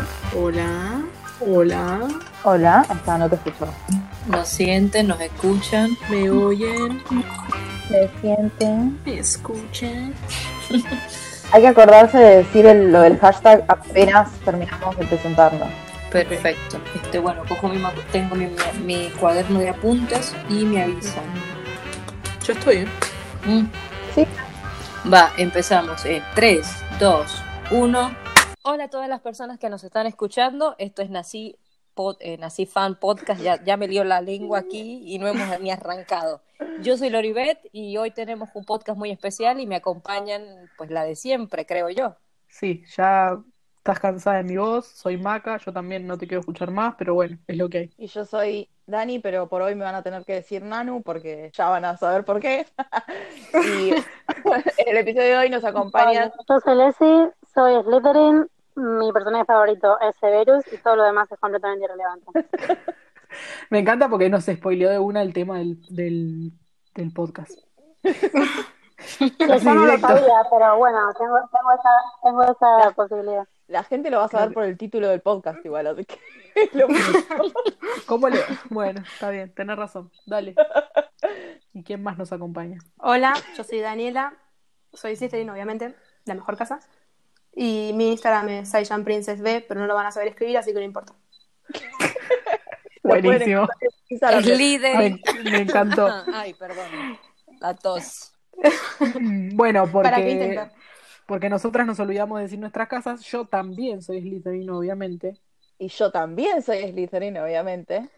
Hola, hola, hola. Hola, hasta no te escucho. Nos sienten, nos escuchan. ¿Me oyen? ¿Me sienten? ¿Me escuchan? Hay que acordarse de decir el- lo del hashtag apenas terminamos de presentarnos. Perfecto. Este, bueno, cojo mi, tengo mi, mi- mi cuaderno de apuntes y me avisan. Yo estoy, ¿eh? Mm. Sí. Va, empezamos. En 3, 2, 1. Hola a todas las personas que nos están escuchando. Esto es Nací, Pod- eh, Nací Fan Podcast. Ya, ya me lió la lengua aquí y no hemos ni arrancado. Yo soy Loribet y hoy tenemos un podcast muy especial y me acompañan, pues la de siempre, creo yo. Sí, ya estás cansada de mi voz, soy Maca, yo también no te quiero escuchar más, pero bueno, es lo que hay. Y yo soy Dani, pero por hoy me van a tener que decir Nanu porque ya van a saber por qué. y en el episodio de hoy nos acompañan. Yo soy Leslie, soy Slytherin, mi personaje favorito es Severus y todo lo demás es completamente irrelevante. Me encanta porque nos spoileó de una el tema del, del, del podcast. Yo no lo sabía, pero bueno, tengo, tengo esa, tengo esa posibilidad. La gente lo va a saber por el título del podcast igual, así que lo. ¿Cómo le Bueno, está bien, tenés razón. Dale. ¿Y quién más nos acompaña? Hola, yo soy Daniela, soy Slytherin, obviamente, la mejor casa. Y mi Instagram es SaiyanPrincessB, pero no lo van a saber escribir, así que no importa. Buenísimo. Es líder. Me, me encantó. Ay, perdón. La tos. Bueno, ¿Para qué porque, intentar? porque nosotras nos olvidamos de decir nuestras casas. Yo también soy Slytherin, obviamente. Y yo también soy Slytherin, obviamente.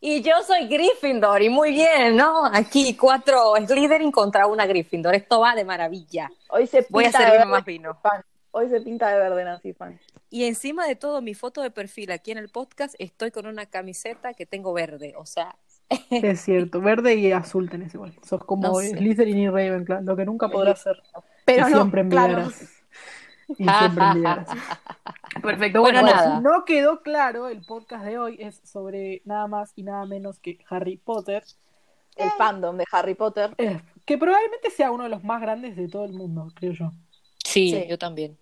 Y yo soy Gryffindor, y muy bien, ¿no? Aquí cuatro Slytherin contra una Gryffindor. Esto va de maravilla. Hoy se Voy a servirme más vino. Fan. Hoy se pinta de verde, Nancy Fan. Y encima de todo, mi foto de perfil aquí en el podcast, estoy con una camiseta que tengo verde. O sea, Es cierto, verde y azul tenés igual. Sos como No sé. Slytherin y Ravenclaw, lo que nunca podrás ser. Pero y no, siempre claro. envidiarás. Y siempre. Perfecto, bueno, Bueno, si nada. no quedó claro, el podcast de hoy es sobre nada más y nada menos que Harry Potter, El fandom de Harry Potter. eh, que probablemente sea uno de los más grandes de todo el mundo, creo yo. sí, Sí. yo también.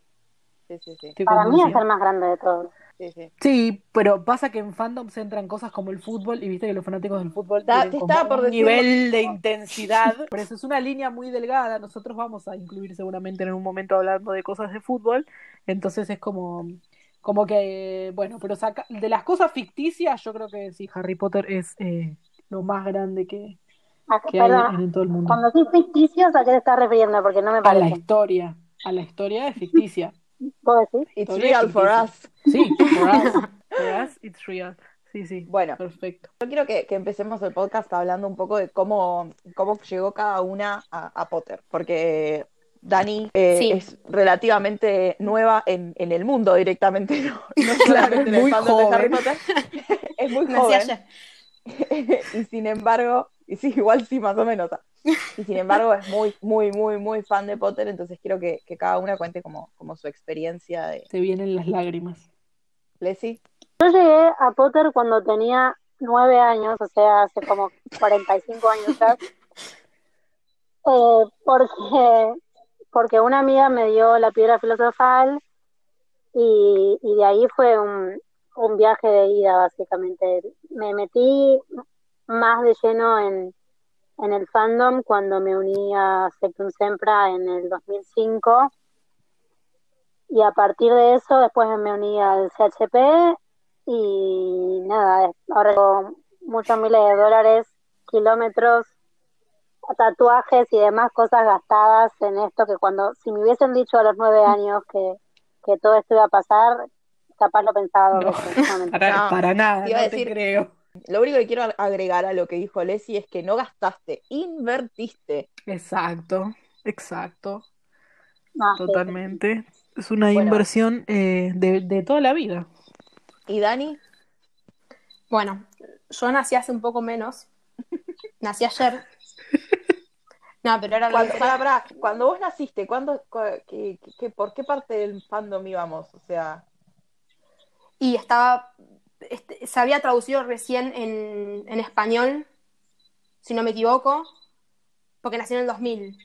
Sí, sí, sí. Estoy Para mí es el más grande de todos. sí, sí. Sí, pero pasa que en fandom se entran cosas como el fútbol y viste que los fanáticos del fútbol Ta- tienen como por un nivel de intensidad. Por eso es una línea muy delgada. Nosotros vamos a incluir seguramente en un momento hablando de cosas de fútbol. Entonces es como, como que, bueno, pero saca, de las cosas ficticias, yo creo que sí, Harry Potter es eh, lo más grande que, Ah, que hay perdón, en, en todo el mundo. cuando soy ficticios, ¿a qué te estás refiriendo? Porque no me A la parece. historia, a la historia es ficticia. ¿Puedo decir? It's real for us. Sí, for us, for us it's real. Sí, sí, Bueno, perfecto. yo quiero que, que empecemos el podcast hablando un poco de cómo, cómo llegó cada una a, a Potter, porque Dani eh, Sí. es relativamente nueva en, en el mundo directamente, no, no solamente en el Muy fandom de Harry joven. Potter. es muy joven. y sin embargo, y sí, igual sí, más o menos. Y sin embargo es muy, muy, muy, muy fan de Potter, entonces quiero que, que cada una cuente como, como su experiencia de Se vienen las lágrimas. Leslie. Yo llegué a Potter cuando tenía nueve años, o sea, hace como 45 años ya. Eh, porque, porque una amiga me dio la piedra filosofal y, y de ahí fue un, un viaje de ida, básicamente. Me metí más de lleno en, en el fandom cuando me uní a Sectum Sempra en el 2005. Y a partir de eso, después me uní al CHP y nada, ahora tengo muchos miles de dólares, kilómetros, tatuajes y demás cosas gastadas en esto que cuando, si me hubiesen dicho a los nueve años que, que todo esto iba a pasar, capaz lo pensaba dos No, veces. No, mentira. Para, No, para nada, te iba a no te decir- creo. Lo único que quiero agregar a lo que dijo Leslie es que no gastaste, invertiste. Exacto, exacto, No, totalmente. Es una Bueno. inversión eh, de, de toda la vida. ¿Y Dani? Bueno, yo nací hace un poco menos. Nací ayer. No, pero era lo Cuando, pará, cuando vos naciste, ¿cuándo, qué- qué- ¿por qué parte del fandom íbamos? O sea, Y estaba, este, se había traducido recién en, en español, si no me equivoco, porque nació en el 2000.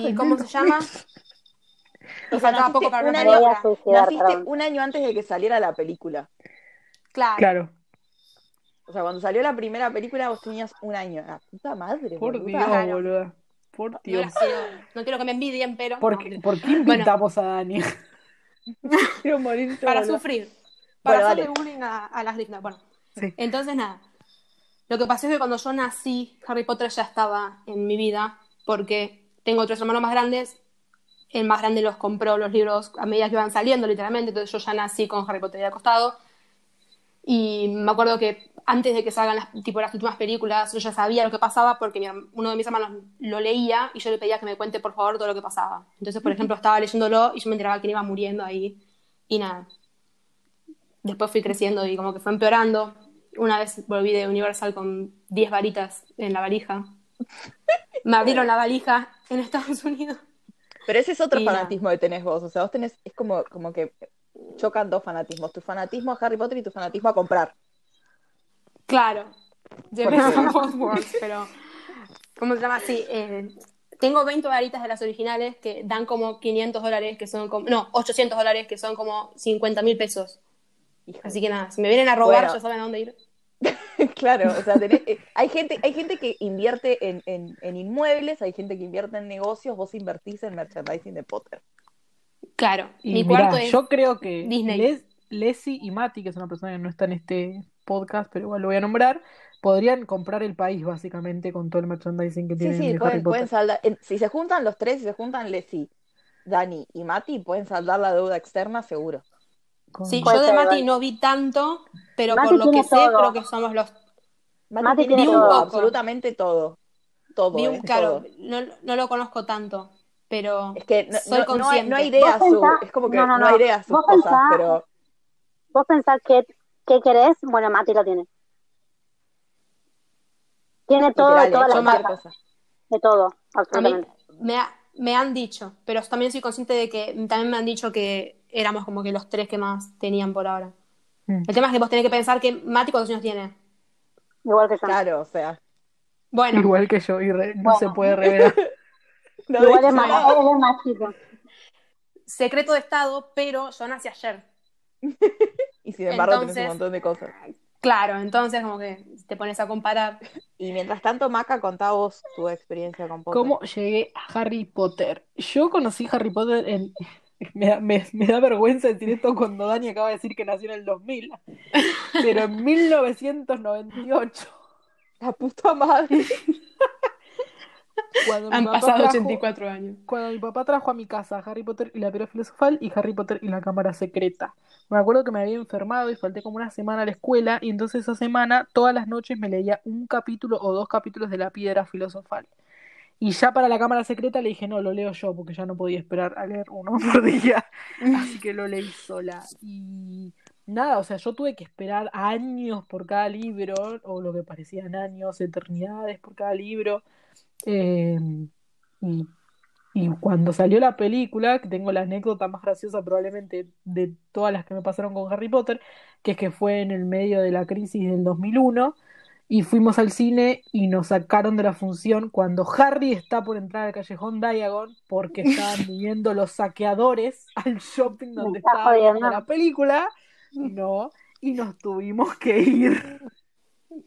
¿Y cómo no. se llama? Me faltaba naciste poco para un año- Naciste un año antes de que saliera la película. Claro. Claro. O sea, cuando salió la primera película vos tenías un año. La puta madre, Por boluda. Dios, Claro. boluda. Por No, Dios. quiero, no quiero que me envidien, pero ¿Por, no, qué- ¿Por qué Bueno. invitamos a Dani? Quiero morir para boluda. sufrir. Para Bueno, hacerle bullying a, a las Gryffindor. Bueno, Sí. entonces nada. Lo que pasó es que cuando yo nací, Harry Potter ya estaba en mi vida, porque tengo tres hermanos más grandes. El más grande los compró los libros a medida que iban saliendo, literalmente. Entonces yo ya nací con Harry Potter ahí al costado. Y me acuerdo que antes de que salgan las, tipo, las últimas películas, yo ya sabía lo que pasaba porque mi uno de mis hermanos lo leía y yo le pedía que me cuente por favor todo lo que pasaba. Entonces, por ejemplo, estaba leyéndolo y yo me enteraba que iba muriendo ahí y nada. Después fui creciendo y como que fue empeorando. Una vez volví de Universal con 10 varitas en la valija. Me abrieron la valija en Estados Unidos. Pero ese es otro Y fanatismo que tenés vos. O sea, vos tenés, es como, como que chocan dos fanatismos. Tu fanatismo a Harry Potter y tu fanatismo a comprar. Claro. Of both worlds, pero. ¿Cómo se llama? Sí. eh, tengo 20 varitas de las originales que dan como 500 dólares, que son como. No, 800 dólares, que son como 50 mil pesos. Así que nada, si me vienen a robar, Bueno. ya saben a dónde ir. Claro, o sea, tenés- eh, hay, gente, hay gente que invierte en, en, en inmuebles, hay gente que invierte en negocios, vos invertís en merchandising de Potter. Claro. Y mi mirá, cuarto es. yo creo que Disney. Les, Leslie y Mati, que es una persona que no está en este podcast, pero igual lo voy a nombrar, podrían comprar el país básicamente con todo el merchandising que Sí, tienen sí, de Harry pueden, pueden saldar. en- si se juntan los tres, si se juntan Leslie, Dani y Mati, pueden saldar la deuda externa seguro. Sí, Puede yo de Mati no vi tanto, pero Mati por lo que sé, creo que somos los. Mati, Mati tiene tiene todo, todo. absolutamente todo. Todo, Vi eh, un, claro, todo. no, no lo conozco tanto, pero Es que no, soy no- no hay, no hay consciente. idea su, es como que no, no, no, hay idea sus Vos cosas, pensá- pero Vos pensás qué, qué querés, bueno, Mati lo tiene. Tiene todo de literal, todas eh, las cualquier marcas, cosa. de todo, A mí absolutamente. me, ha- me han dicho, pero también soy consciente de que también me han dicho que éramos como que los tres que más tenían por ahora. Mm. El tema es que vos tenés que pensar que Mati cuántos años tiene. Igual que yo. Claro, o sea. Bueno, Igual que yo, y re- no Bueno. se puede revelar. no Igual es más, es más chico. secreto de estado, pero yo nací ayer. Y sin embargo tenés Entonces- un montón de cosas. Claro, entonces como que te pones a comparar. Y mientras tanto, Maca, contá vos tu experiencia con Potter. ¿Cómo llegué a Harry Potter? Yo conocí Harry Potter en... Me da, me- me da vergüenza decir esto cuando Dani acaba de decir que nació en el 2000, pero en 1998. La puta madre. Cuando mi Han papá pasado trajo- 84 años. Cuando mi papá trajo a mi casa Harry Potter y la piedra filosofal y Harry Potter y la cámara secreta. Me acuerdo que me había enfermado y falté como una semana a la escuela y entonces esa semana todas las noches me leía un capítulo o dos capítulos de la piedra filosofal. Y ya para la cámara secreta le dije, no, lo leo yo porque ya no podía esperar a leer uno por día. Así que lo leí sola. Y nada, o sea, yo tuve que esperar años por cada libro, o lo que parecían años, eternidades por cada libro. Eh, y, y cuando salió la película, que tengo la anécdota más graciosa probablemente de todas las que me pasaron con Harry Potter, que es que fue en el medio de la crisis del 2001, y fuimos al cine y nos sacaron de la función cuando Harry está por entrar al callejón Diagon porque estaban viniendo los saqueadores al shopping donde estaba la película. No, y nos tuvimos que ir.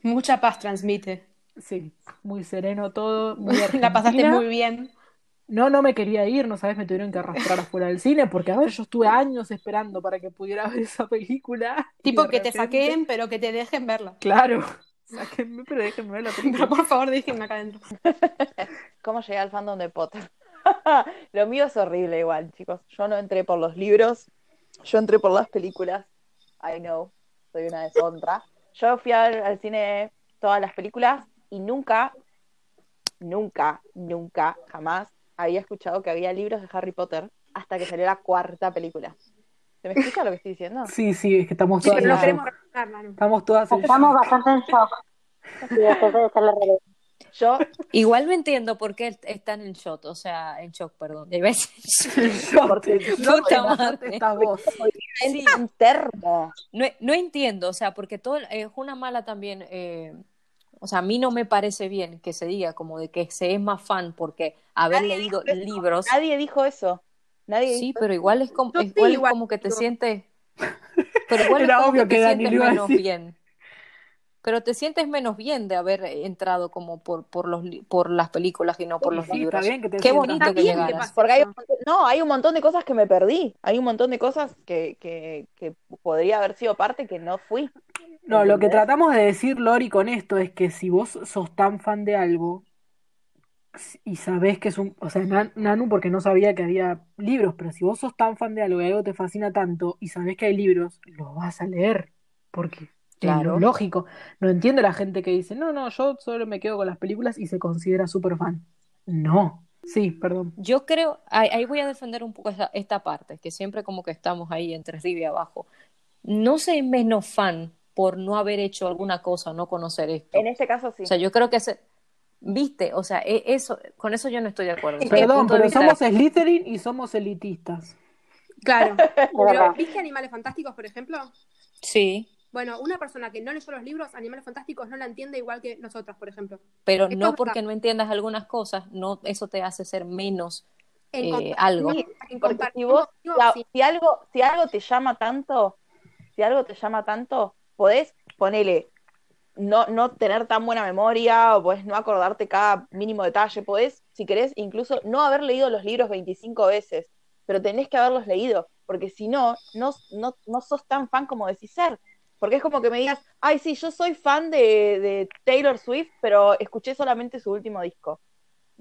Mucha paz transmite. Sí, muy sereno todo, muy La pasaste muy bien. No, no me quería ir, no sabes, me tuvieron que arrastrar afuera del cine porque, a ver, yo estuve años esperando para que pudiera ver esa película. Tipo que te saquen, pero que te dejen verla. Claro, sáquenme, pero déjenme ver la Pero película. por favor, déjenme acá adentro. ¿Cómo llegué al fandom de Potter? Lo mío es horrible igual, chicos. Yo no entré por los libros, yo entré por las películas. I know, soy una deshonra. Yo fui a ver al cine todas las películas y nunca, nunca, nunca, jamás había escuchado que había libros de Harry Potter hasta que salió la cuarta película. ¿Se me escucha lo que estoy diciendo? Sí, sí, es que estamos Sí, todas pero no queremos Manu. Estamos todas en Estamos shock. bastante en shock. Sí. Yo, Igual no entiendo por qué están en shock, o sea, en shock, perdón. Decir Shock, Porque madre. esta voz. Sí, un termo. no, no entiendo, o sea, porque todo es una mala también, eh, o sea, a mí no me parece bien que se diga como de que se es más fan porque haber Nadie leído libros. Nadie dijo eso. Nadie Sí, dice- pero igual es como, igual es como que te sientes, pero igual es como obvio que te Dani sientes menos bien. Pero te sientes menos bien de haber entrado como por, por los por las películas y no por los Sí, está libros. bien que te Qué sientas- bonito que llegaras. Porque hay un montón- no, hay un montón de cosas que me perdí. Hay un montón de cosas que, que, que podría haber sido parte que no fui. No, lo que tratamos de decir, Lori, con esto es que si vos sos tan fan de algo y sabés que es un, o sea, Nan- Nanu porque no sabía que había libros, pero si vos sos tan fan de algo y algo te fascina tanto y sabés que hay libros, los vas a leer, porque es lo Claro. lógico. No entiendo la gente que dice, no, no, yo solo me quedo con las películas y se considera súper fan. No. Sí, perdón. Yo creo, ahí, ahí voy a defender un poco esta, esta parte, que siempre como que estamos ahí entre arriba y abajo. No soy menos fan por no haber hecho alguna cosa, no conocer esto. En este caso sí. O sea, yo creo que se, viste, o sea, e- eso, con eso yo no estoy de acuerdo. Perdón, pero somos Slytherin y somos elitistas. Claro. Pero. ¿viste Animales Fantásticos, por ejemplo? Sí, Bueno, una persona que no leyó los libros, Animales Fantásticos, no la entiende igual que nosotros, por ejemplo. pero Esto no porque no entiendas algunas cosas, no, eso te hace ser menos En eh, algo. Sí, si vos, sí. si algo, si algo te llama tanto, si algo te llama tanto, podés ponele, no, no tener tan buena memoria, o podés no acordarte cada mínimo detalle, podés, si querés, incluso no haber leído los libros 25 veces, pero tenés que haberlos leído, porque si no, no, no, no sos tan fan como decís ser. Porque es como que me digas, ay, sí, yo soy fan de, de Taylor Swift, pero escuché solamente su último disco.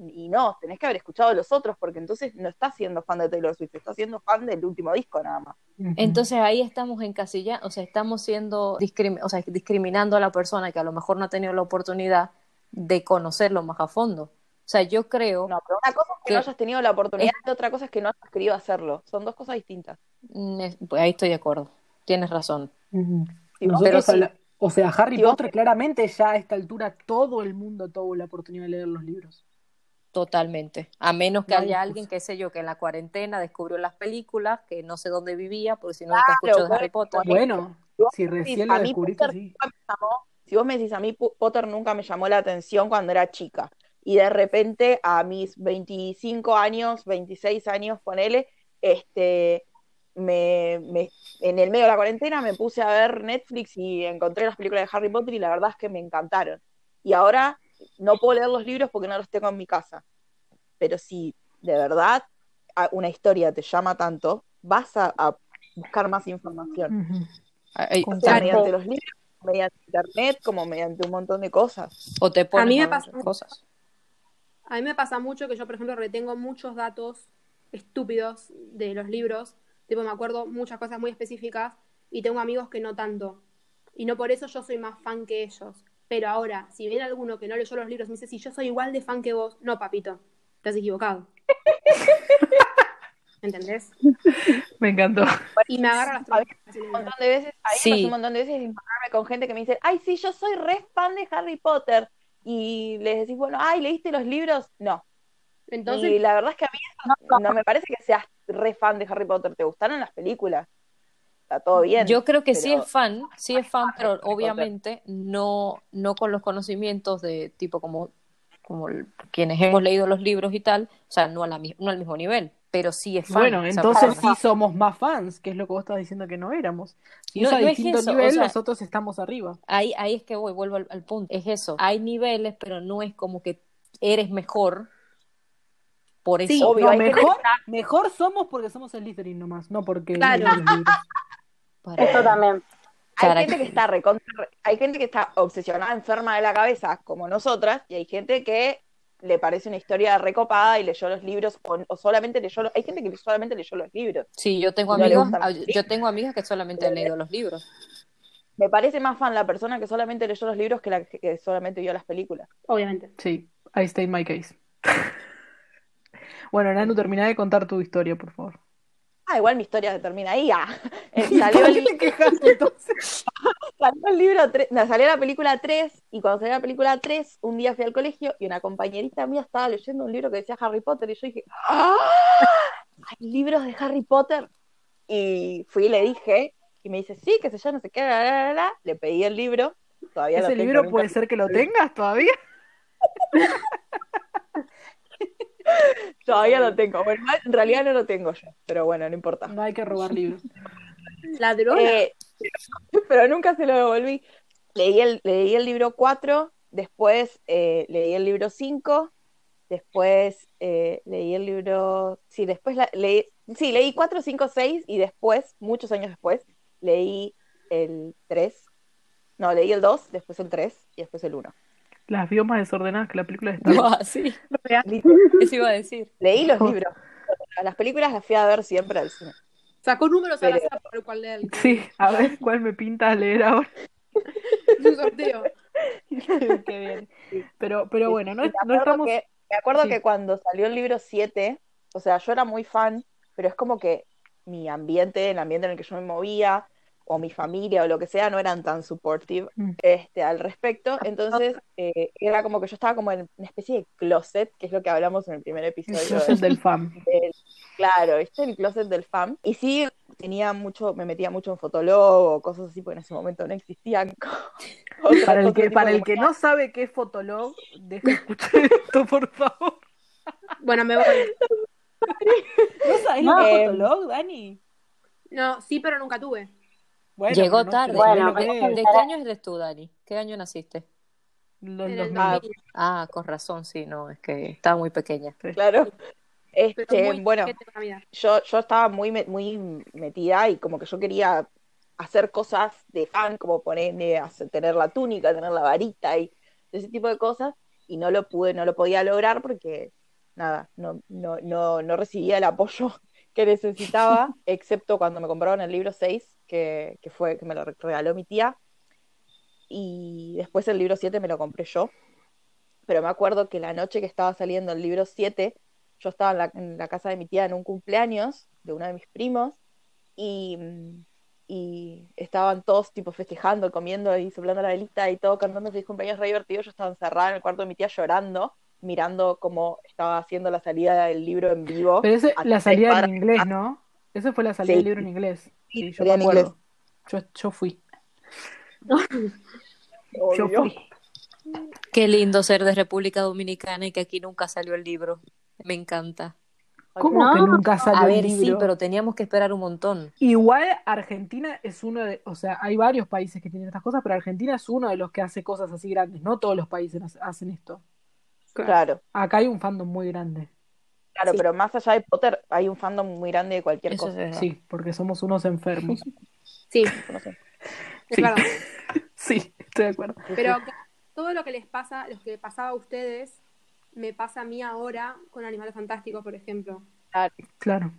Y no, tenés que haber escuchado los otros, porque entonces no estás siendo fan de Taylor Swift, estás siendo fan del último disco nada más. Entonces ahí estamos encasillando, o sea, estamos siendo discrimi- o sea, discriminando a la persona que a lo mejor no ha tenido la oportunidad de conocerlo más a fondo. O sea, yo creo, No, pero una cosa es que no hayas tenido la oportunidad y otra cosa es que no hayas querido hacerlo. Son dos cosas distintas. mm, es- pues ahí estoy de acuerdo, tienes razón. Vos- Nosotros pero O sea, Harry Si vos- Potter claramente ya a esta altura todo el mundo tuvo la oportunidad de leer los libros. Totalmente. A menos que No haya excusa. alguien, qué sé yo, que en la cuarentena descubrió las películas, que no sé dónde vivía, porque si no nunca escuchó de Harry Potter. Bueno, Si vos si recién lo descubriste, sí. llamó- si vos me decís, a mí Potter nunca me llamó la atención cuando era chica. Y de repente a mis 25 años, 26 años, ponele, este, me, me- en el medio de la cuarentena me puse a ver Netflix y encontré las películas de Harry Potter y la verdad es que me encantaron. Y ahora no puedo leer los libros porque no los tengo en mi casa. Pero si de verdad a- una historia te llama tanto, vas a, a buscar más información. Ujú. Ay, Con- O sea, Claro. mediante los libros, mediante internet, como mediante un montón de cosas. O te pones A mí me pasa- cosas. A mí me pasa mucho que yo, por ejemplo, retengo muchos datos estúpidos de los libros. Tipo, me acuerdo muchas cosas muy específicas y tengo amigos que no tanto. Y no por eso yo soy más fan que ellos. Pero ahora, si viene alguno que no leyó los libros y me dice, si yo soy igual de fan que vos, no, papito, has equivocado. ¿Entendés? Me encantó. Y me agarra las trompas. Un montón de veces, a mí Sí. me pasó un montón de veces de encontrarme con gente que me dice, ay, sí, yo soy re fan de Harry Potter. Y les decís, bueno, ay, ¿leíste los libros? No. Entonces, y la verdad es que a mí eso no me parece que seas re fan de Harry Potter. ¿Te gustaron las películas? Está todo bien. Yo creo que sí es fan, sí es fan, pero obviamente no, no con los conocimientos de tipo como, como el- quienes hemos leído los libros y tal, o sea, no, a la, no al mismo nivel, pero sí es fan. Bueno, O sea, entonces sí somos más fans, que es lo que vos estás diciendo que no éramos. Si No, es a no es distinto o nivel, sea- nosotros estamos arriba. Ahí, ahí es que voy, vuelvo al, al punto. Es eso. Hay niveles, pero no es como que eres mejor por eso. Sí, Obvio, No, mejor, mejor somos porque somos Slytherin nomás, no porque Claro. Para- Eso también. Hay Para gente que- está recontra- hay gente que está obsesionada, enferma de la cabeza, como nosotras, y hay gente que le parece una historia recopada y leyó los libros, o, o solamente leyó, los- hay gente que solamente leyó los libros. Sí, yo tengo No ah, yo tengo amigas que solamente han leído los libros. Me parece más fan la persona que solamente leyó los libros que la que, solamente vio las películas. obviamente. Sí, I state my case. Bueno, Nanu, termina de contar tu historia, por favor. Ah, igual mi historia termina ahí. Ah. Eh, ¿Y salió, qué el, quejas entonces? salió el libro, tre- no, salió la película 3 y cuando salió la película 3, un día fui al colegio y una compañerita mía estaba leyendo un libro que decía Harry Potter y yo dije, ¡Ah! ¿Hay libros de Harry Potter? Y fui y le dije y me dice, sí, que se llama, no sé qué, la, la, la, le pedí el libro. Todavía lo ¿Ese tengo, libro puede ser que lo tengas todavía? Todavía lo tengo. Bueno, en realidad no lo tengo yo, pero bueno, no importa. No hay que robar libros. Ladrona. Eh, pero nunca se lo devolví. Leí el, leí el libro 4, después eh, leí el libro 5, después eh, leí el libro... Sí, después la- leí... Sí, leí 4, 5, 6 y después, muchos años después, leí el 3. No, leí el 2, después el 3 y después el 1. Las vio más desordenadas que la película de Star Wars. Ah, sí, eso iba a decir. Leí los libros. Las películas las fui a ver siempre al cine. Sacó números al Pero- azar por el cual leer. Sí, a ver cuál me pinta a leer ahora. Es un sorteo. Qué bien. Pero, pero bueno, no, es- no estamos. que, me acuerdo sí. que cuando salió el libro 7, o sea, yo era muy fan, pero es como que mi ambiente, el ambiente en el que yo me movía, o mi familia, o lo que sea, no eran tan supportive Mm. este, al respecto. Entonces, eh, era como que yo estaba como en una especie de closet, que es lo que hablamos en el primer El episodio. closet de- del del- claro, este el closet del fan. Y sí, tenía mucho, me metía mucho en Fotolog o cosas así, porque en ese momento no existían. otras Para el cosas que, para el que no sabe qué es Fotolog, deja de escuchar esto, por favor. Bueno, me voy. ¿No sabes lo que es Fotolog, Dani? No, sí, pero nunca tuve. Bueno, Llegó tarde. Bueno, ¿De, es. de qué año eres tú, Dani? ¿Qué año naciste? Los mil. Ah, 2000. Ah, con razón, sí, no, es que estaba muy pequeña. Claro. Este, muy bueno, yo, yo estaba muy, muy metida y como que yo quería hacer cosas de fan, como ponerme, hacer- tener la túnica, tener la varita y ese tipo de cosas, y no lo pude, no lo podía lograr porque, nada, no, no, no, no recibía el apoyo que necesitaba, excepto cuando me compraron el libro 6, que, que fue, que me lo regaló mi tía, y después el libro 7 me lo compré yo, pero me acuerdo que la noche que estaba saliendo el libro 7, yo estaba en la, casa de mi tía en un cumpleaños de uno de mis primos y, y estaban todos tipo festejando, comiendo y soplando la velita y todo cantando feliz cumpleaños re divertido. Yo estaba encerrada en el cuarto de mi tía llorando, mirando cómo estaba haciendo la salida del libro en vivo. Pero ese, la salida en inglés, ¿no? Esa fue la salida Sí. del libro en inglés. Sí, yo me. Yo, yo fui. Yo fui. Qué lindo ser de República Dominicana y que aquí nunca salió el libro. Me encanta. ¿Cómo No. que nunca salió A el ver, sí, libro? pero teníamos que esperar un montón. Igual Argentina es uno de, o sea, hay varios países que tienen estas cosas, pero Argentina es uno de los que hace cosas así grandes. No todos los países hace- hacen esto. Claro, Acá hay un fandom muy grande. claro, Sí. pero más allá de Potter hay un fandom muy grande de cualquier Eso cosa. Sí, porque somos unos enfermos. Sí, Sí. estoy de acuerdo. Pero todo lo que les pasa, lo que pasaba a ustedes, me pasa a mí ahora con Animales Fantásticos, por ejemplo. Claro.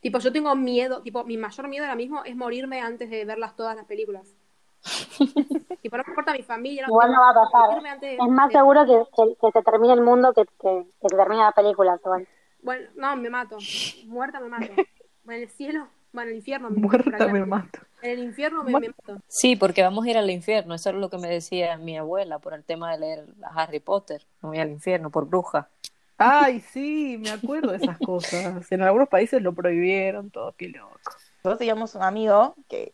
Tipo, yo tengo miedo, tipo, mi mayor miedo ahora mismo es morirme antes de verlas todas las películas. Tipo, no me importa mi familia, no Igual tengo- no va a pasar. antes de- Es más de- seguro que, que, que se termine el mundo que, que, que se termine la película. igual. Bueno, no, me mato. Muerta me mato. En el cielo, bueno, en el infierno. me- Muerta me mato. En el infierno me, me mato. Sí, porque vamos a ir al infierno. Eso es lo que me decía mi abuela por el tema de leer a Harry Potter. Me voy al infierno por bruja. Ay, sí, me acuerdo de esas cosas. En algunos países lo prohibieron, todo, qué loco. Nosotros teníamos un amigo que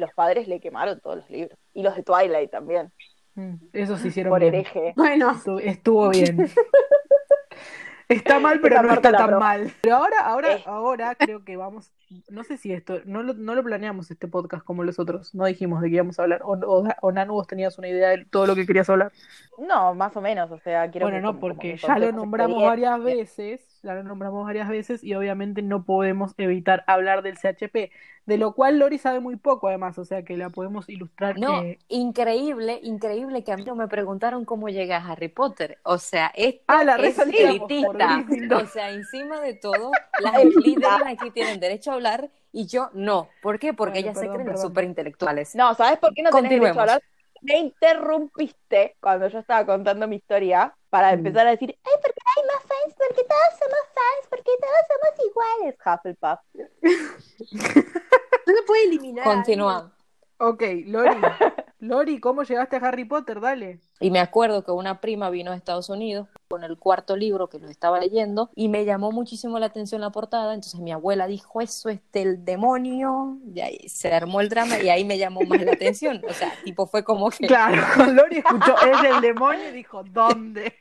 los padres le quemaron todos los libros. Y los de Twilight también, Mm, Eso se hicieron por bien. hereje. Bueno, Estuvo, estuvo bien. Está mal, pero no está tan mal. Pero ahora, ahora, Eh. ahora creo que vamos, no sé si esto, no lo, no lo planeamos este podcast como los otros, no dijimos de qué íbamos a hablar, o, o, o Nanu, vos tenías una idea de todo lo que querías hablar. No, más o menos, o sea, quiero Bueno, que no, como- porque que ya lo nombramos varias veces, ya lo nombramos varias veces y obviamente no podemos evitar hablar del CHP, de lo cual Lori sabe muy poco además, o sea que la podemos ilustrar No, que... increíble, increíble que a mí no me preguntaron cómo llegué a Harry Potter. O sea, esto Ah, la es elitista. O sea, encima de todo, las Slytherin aquí tienen derecho a hablar y yo no. ¿Por qué? Porque Bueno, ellas se perdón, creen las perdón. superintelectuales. No, ¿sabes por qué no tenés derecho a hablar? Me interrumpiste cuando yo estaba contando mi historia para Mm. empezar a decir, ay, porque hay más fans, porque todos somos fans, porque todos somos iguales, Hufflepuff. no se puede eliminar. Continúa. Ok, Lori, Lori, ¿cómo llegaste a Harry Potter? Dale. Y me acuerdo que una prima vino a Estados Unidos con el cuarto libro que lo estaba leyendo y me llamó muchísimo la atención la portada. Entonces mi abuela dijo, eso es del demonio. Y ahí se armó el drama y ahí me llamó más la atención. O sea, tipo fue como que... Claro, Lori escuchó, es del demonio y dijo, ¿dónde?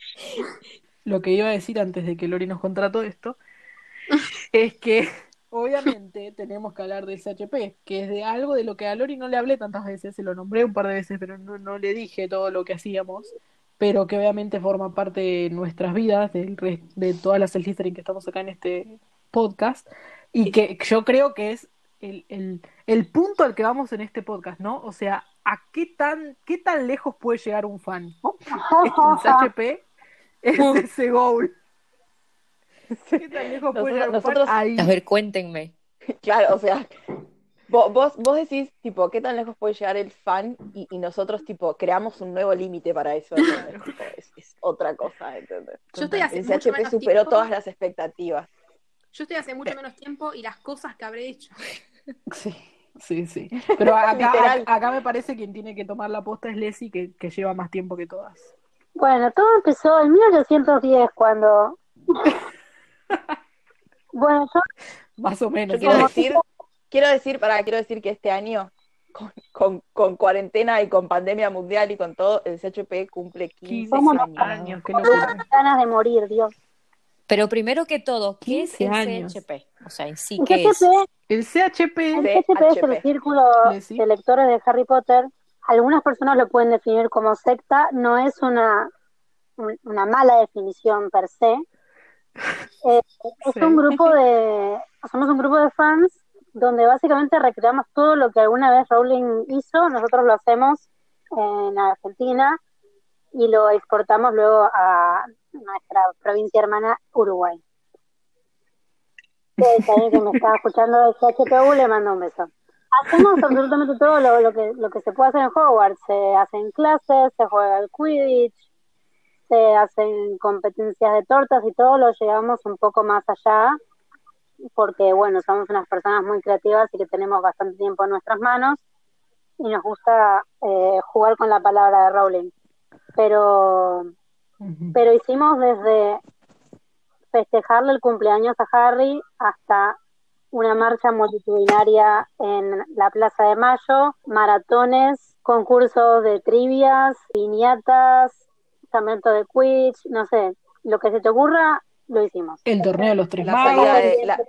lo que iba a decir antes de que Lori nos contrató esto, es que obviamente tenemos que hablar del CHP, que es de algo de lo que a Lori no le hablé tantas veces, se lo nombré un par de veces, pero no, no le dije todo lo que hacíamos, pero que obviamente forma parte de nuestras vidas, del re- de todas las self-history que estamos acá en este podcast, y que yo creo que es el, el, el punto al que vamos en este podcast, ¿no? O sea, ¿a qué tan, qué tan lejos puede llegar un fan? Este, el CHP es ese goal. ¿Qué tan lejos puede Nosotros- nosotros- fan ahí? A ver, cuéntenme. Claro, o sea, vos, vos, vos decís, tipo, ¿qué tan lejos puede llegar el fan? Y, y nosotros, tipo, creamos un nuevo límite para eso. ¿entendés? Tipo, es, es otra cosa, ¿entendés? Yo estoy hace El mucho CHP menos superó tiempo- todas las expectativas. Yo estoy hace mucho menos tiempo y las cosas que habré hecho. Sí, sí, sí. Pero acá, acá me parece quien tiene que tomar la posta es Leslie, que, que lleva más tiempo que todas. Bueno, todo empezó en 1810 cuando... Bueno, yo Más o menos. Yo quiero ¿no? decir, quiero decir, para, quiero decir que este año, con, con, con cuarentena y con pandemia mundial y con todo, el CHP cumple 15 15 años. años, qué locura. ganas de morir, Dios. Pero primero que todo, ¿qué es 15 el años. CHP? O sea, en sí, El ¿qué es? CHP, El CHP, el CHP es el círculo de lectores de Harry Potter. Algunas personas lo pueden definir como secta, no es una, un- una mala definición per se. Eh, es Sí. un grupo de, somos un grupo de fans donde básicamente recreamos todo lo que alguna vez Rowling hizo, nosotros lo hacemos en Argentina y lo exportamos luego a nuestra provincia hermana Uruguay. Que si alguien que me está escuchando de CHPU le mando un beso. Hacemos absolutamente todo lo, lo que, lo que se puede hacer en Hogwarts. Se hacen clases, se juega al Quidditch, se hacen competencias de tortas y todo lo llevamos un poco más allá porque, bueno, somos unas personas muy creativas y que tenemos bastante tiempo en nuestras manos y nos gusta eh, jugar con la palabra de Rowling. Pero, pero hicimos desde festejarle el cumpleaños a Harry hasta una marcha multitudinaria en la Plaza de Mayo, maratones, concursos de trivias, piñatas, campeonato de Quidditch, no sé, lo que se te ocurra, lo hicimos. el torneo de los tres La magos. salida de, la,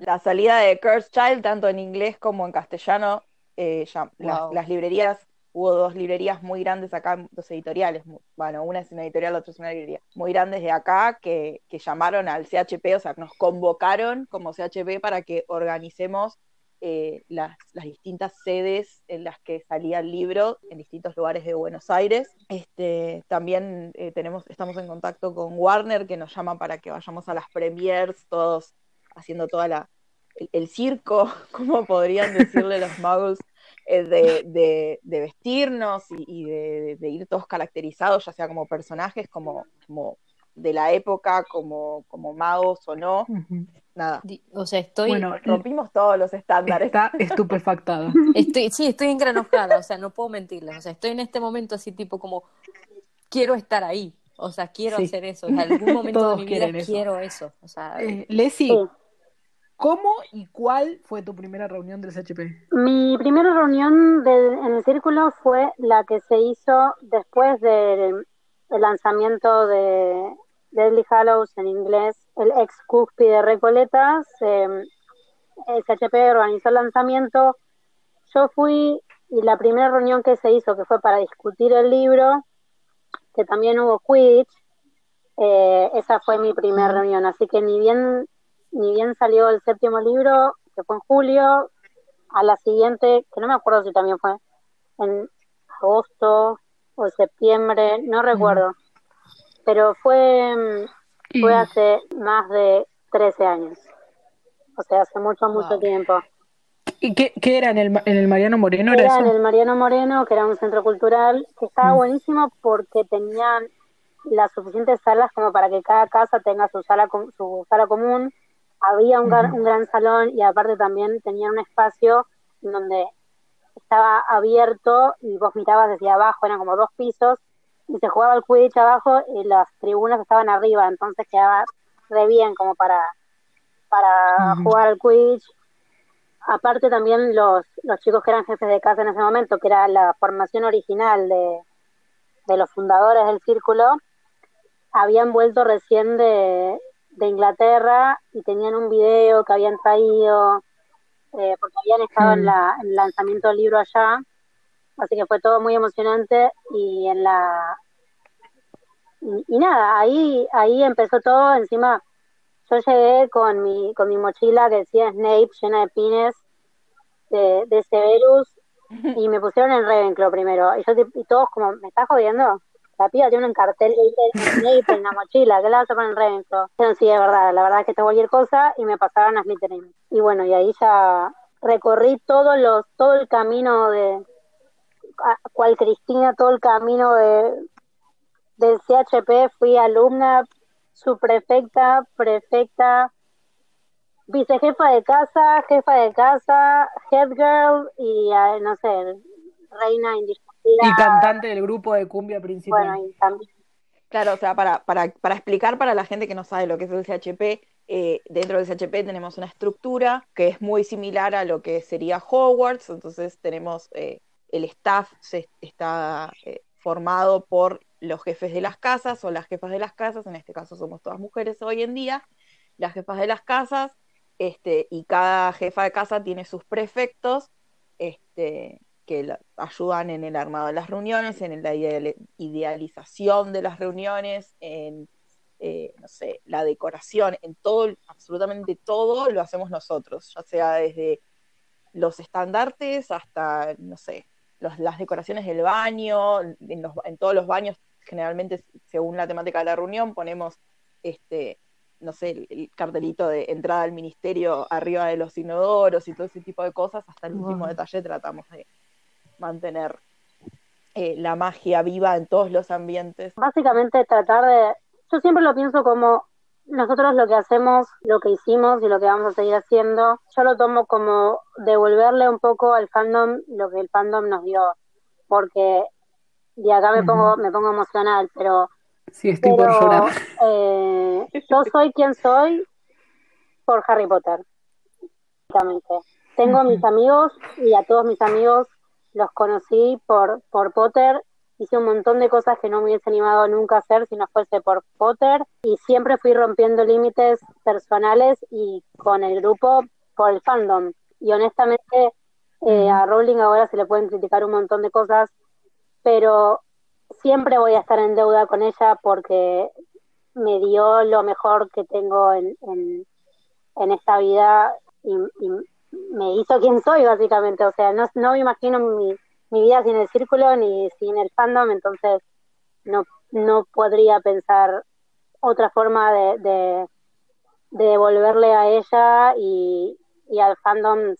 la salida de Cursed Child, tanto en inglés como en castellano, eh, ya- las, Wow. las librerías, hubo dos librerías muy grandes acá, dos editoriales, bueno, una es una editorial, la otra es una librería, muy grandes de acá, que, que llamaron al CHP, o sea, nos convocaron como CHP para que organicemos eh, las, distintas sedes en las que salía el libro en distintos lugares de Buenos Aires. Este, también eh, tenemos, estamos en contacto con Warner, que nos llama para que vayamos a las premiers, todos haciendo toda la el, circo, como podrían decirle los muggles, eh, de, de- vestirnos y, de, ir todos caracterizados, ya sea como personajes, como de la época, como, como magos o no. Nada. O sea, estoy, Bueno, Rompimos todos los estándares. está estupefactada. estoy, sí, estoy engranojada, o sea, no puedo mentirles. O sea, estoy en este momento así tipo como, quiero estar ahí. O sea, quiero Sí. hacer eso. En algún momento Todos de mi vida eso. quiero eso. O sea, Eh, Leslie, Sí. ¿cómo y cuál fue tu primera reunión del CHP? Mi primera reunión del- en el círculo fue la que se hizo después del, del lanzamiento de Deadly Hallows en inglés, el ex cúspide Recoletas. eh, el CHP organizó el lanzamiento. Yo fui y la primera reunión que se hizo, que fue para discutir el libro, que también hubo Quidditch, eh, esa fue mi primera reunión. Así que ni bien, ni bien salió el séptimo libro, que fue en julio, a la siguiente, que no me acuerdo si también fue en agosto o septiembre, no recuerdo, pero fue, mm, fue hace más de 13 años, o sea, hace mucho, mucho Wow. tiempo. ¿Y qué, qué era en el, en el Mariano Moreno? ¿Era Era en el Mariano Moreno, que era un centro cultural, que estaba Mm. buenísimo porque tenían las suficientes salas como para que cada casa tenga su sala, su sala común. Había un, gran, un gran salón y aparte también tenían un espacio donde estaba abierto y vos mirabas desde abajo, eran como dos pisos, y se jugaba el Quidditch abajo y las tribunas estaban arriba, entonces quedaba re bien como para, para jugar al Quidditch. Aparte también los, los chicos que eran jefes de casa en ese momento, que era la formación original de, de los fundadores del círculo, habían vuelto recién de, de Inglaterra y tenían un video que habían traído, eh, porque habían estado en, Mm. la, en el lanzamiento del libro allá, así que fue todo muy emocionante y en la... Y, nada, ahí, ahí empezó todo, encima yo llegué con mi, con mi mochila que decía Snape llena de pines de, de Severus y me pusieron en Ravenclaw primero. Y yo y todos como, ¿me estás jodiendo? La piba tiene un cartel Snape en la mochila, ¿qué le vas a poner en Ravenclaw? Dijeron, sí, es verdad, la verdad es que esto es cualquier cosa y me pasaron a Slytherin. Y bueno, y ahí ya recorrí todos los, todo el camino de, cual Cristina, todo el camino de, del CHP, fui alumna, subprefecta, prefecta, vicejefa de casa, jefa de casa, head girl y eh, no sé, reina indiscutida. Y cantante del grupo de cumbia principal. Bueno, y también. Claro, o sea, para, para, para explicar para la gente que no sabe lo que es el CHP, eh, dentro del CHP tenemos una estructura que es muy similar a lo que sería Hogwarts, entonces tenemos eh, el staff se, está eh, formado por los jefes de las casas o las jefas de las casas, en este caso somos todas mujeres hoy en día, las jefas de las casas, este, y cada jefa de casa tiene sus prefectos, este, que ayudan en el armado de las reuniones, en la ideal- idealización de las reuniones, en eh, no sé, la decoración, en todo, absolutamente todo lo hacemos nosotros, ya sea desde los estandartes hasta, no sé, los- las decoraciones del baño, en, los- en todos los baños, generalmente según la temática de la reunión, ponemos este, no sé, el, el cartelito de entrada al ministerio arriba de los inodoros y todo ese tipo de cosas, hasta el último detalle tratamos de mantener eh, la magia viva en todos los ambientes. Básicamente tratar de, yo siempre lo pienso como nosotros lo que hacemos, lo que hicimos y lo que vamos a seguir haciendo, yo lo tomo como devolverle un poco al fandom lo que el fandom nos dio, porque y acá me pongo, me pongo emocional, pero Sí, estoy por pero llorar. eh, yo soy quien soy por Harry Potter. Básicamente. Tengo mis amigos y a todos mis amigos los conocí por, por Potter. Hice un montón de cosas que no me hubiese animado nunca a hacer si no fuese por Potter. Y siempre fui rompiendo límites personales y con el grupo por el fandom. Y honestamente, eh, a Rowling ahora se le pueden criticar un montón de cosas, pero siempre voy a estar en deuda con ella porque me dio lo mejor que tengo en, en, en esta vida y, y me hizo quien soy básicamente, o sea, no, no me imagino mi, mi vida sin el círculo ni sin el fandom, entonces no, no podría pensar otra forma de, de, de devolverle a ella y, y al fandom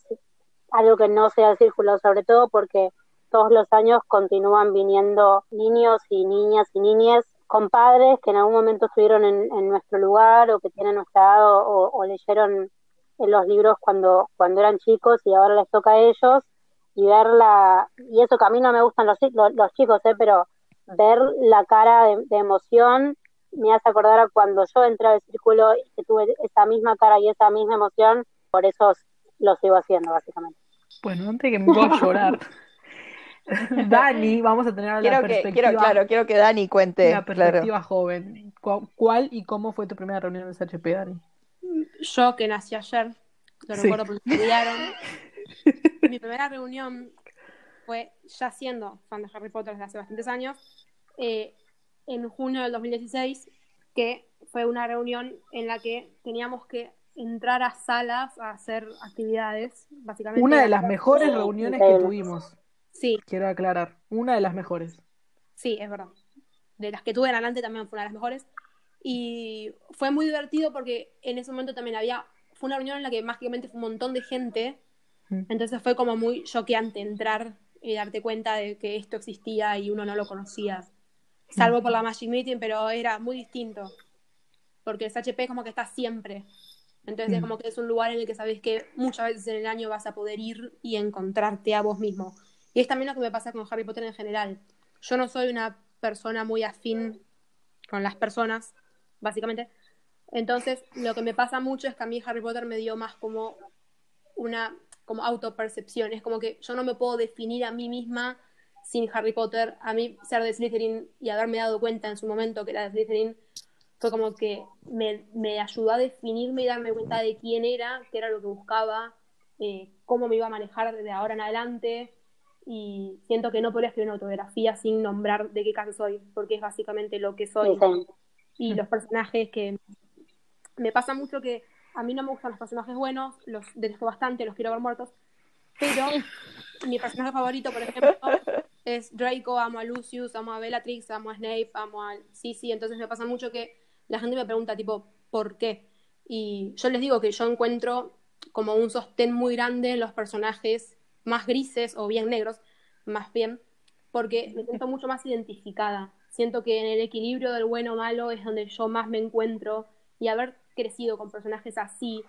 algo que no sea el círculo, sobre todo porque todos los años continúan viniendo niños y niñas y niñas con padres que en algún momento estuvieron en, en nuestro lugar o que tienen nuestra edad o, o, o leyeron en los libros cuando, cuando eran chicos y ahora les toca a ellos y ver la, y eso que a mí no me gustan los, los, los chicos, ¿eh? pero ver la cara de, de, emoción me hace acordar a cuando yo entré al círculo y que tuve esa misma cara y esa misma emoción, por eso lo sigo haciendo básicamente. Bueno, antes que me pueda llorar. Dani, vamos a tener la quiero perspectiva. Que, quiero, claro, quiero que Dani cuente. La perspectiva claro. joven. ¿Cuál y cómo fue tu primera reunión del CHP, Dani? Yo que nací ayer, lo Sí. recuerdo porque estudiaron. Mi primera reunión fue ya siendo fan de Harry Potter desde hace bastantes años, eh, en junio del 2016, que fue una reunión en la que teníamos que entrar a salas a hacer actividades, básicamente. Una de las mejores reuniones que tuvimos, Sí, quiero aclarar. Una de las mejores. Sí, es verdad. De las que tuve en adelante también fue una de las mejores. Y fue muy divertido porque en ese momento también había, fue una reunión en la que mágicamente fue un montón de gente. Entonces fue como muy choqueante entrar y darte cuenta de que esto existía y uno no lo conocía. Salvo por la Magic Meeting, pero era muy distinto. Porque el SHP es como que está siempre. Entonces es como que es un lugar en el que sabes que muchas veces en el año vas a poder ir y encontrarte a vos mismo. Y es también lo que me pasa con Harry Potter en general. Yo no soy una persona muy afín con las personas, básicamente. Entonces, lo que me pasa mucho es que a mí Harry Potter me dio más como una como autopercepción. Es como que yo no me puedo definir a mí misma sin Harry Potter. A mí ser de Slytherin y haberme dado cuenta en su momento que era de Slytherin fue como que me, me ayudó a definirme y darme cuenta de quién era, qué era lo que buscaba, eh, cómo me iba a manejar desde ahora en adelante. Y siento que no podría escribir una autobiografía sin nombrar de qué casa soy, porque es básicamente lo que soy. Y los personajes que. Me pasa mucho que a mí no me gustan los personajes buenos, los detesto bastante, los quiero ver muertos. Pero mi personaje favorito, por ejemplo, es Draco, amo a Lucius, amo a Bellatrix, amo a Snape, amo a Sisi. Entonces me pasa mucho que la gente me pregunta, tipo, ¿por qué? Y yo les digo que yo encuentro como un sostén muy grande en los personajes más grises o bien negros, más bien, porque me siento mucho más identificada. Siento que en el equilibrio del bueno o malo es donde yo más me encuentro y haber crecido con personajes así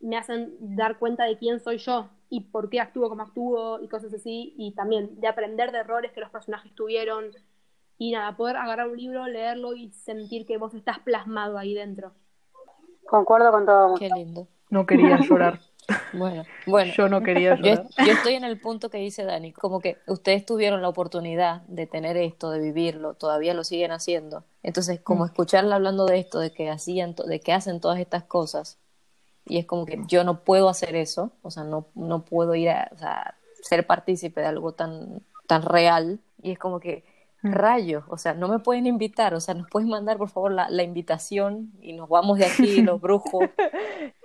me hacen dar cuenta de quién soy yo y por qué actúo como actúo y cosas así y también de aprender de errores que los personajes tuvieron y nada, poder agarrar un libro, leerlo y sentir que vos estás plasmado ahí dentro. Concuerdo con todo. Qué lindo. No quería llorar. Bueno, bueno. Yo no quería llorar. yo estoy en el punto que dice Dani, como que ustedes tuvieron la oportunidad de tener esto, de vivirlo, todavía lo siguen haciendo. Entonces, como escucharla hablando de esto, de que hacían, de que hacen todas estas cosas, y es como que yo no puedo hacer eso, o sea, no, no puedo ir a, o sea, ser partícipe de algo tan, tan real, y es como que rayos, o sea, no me pueden invitar, o sea, nos pueden mandar por favor la, la invitación y nos vamos de aquí, los brujos.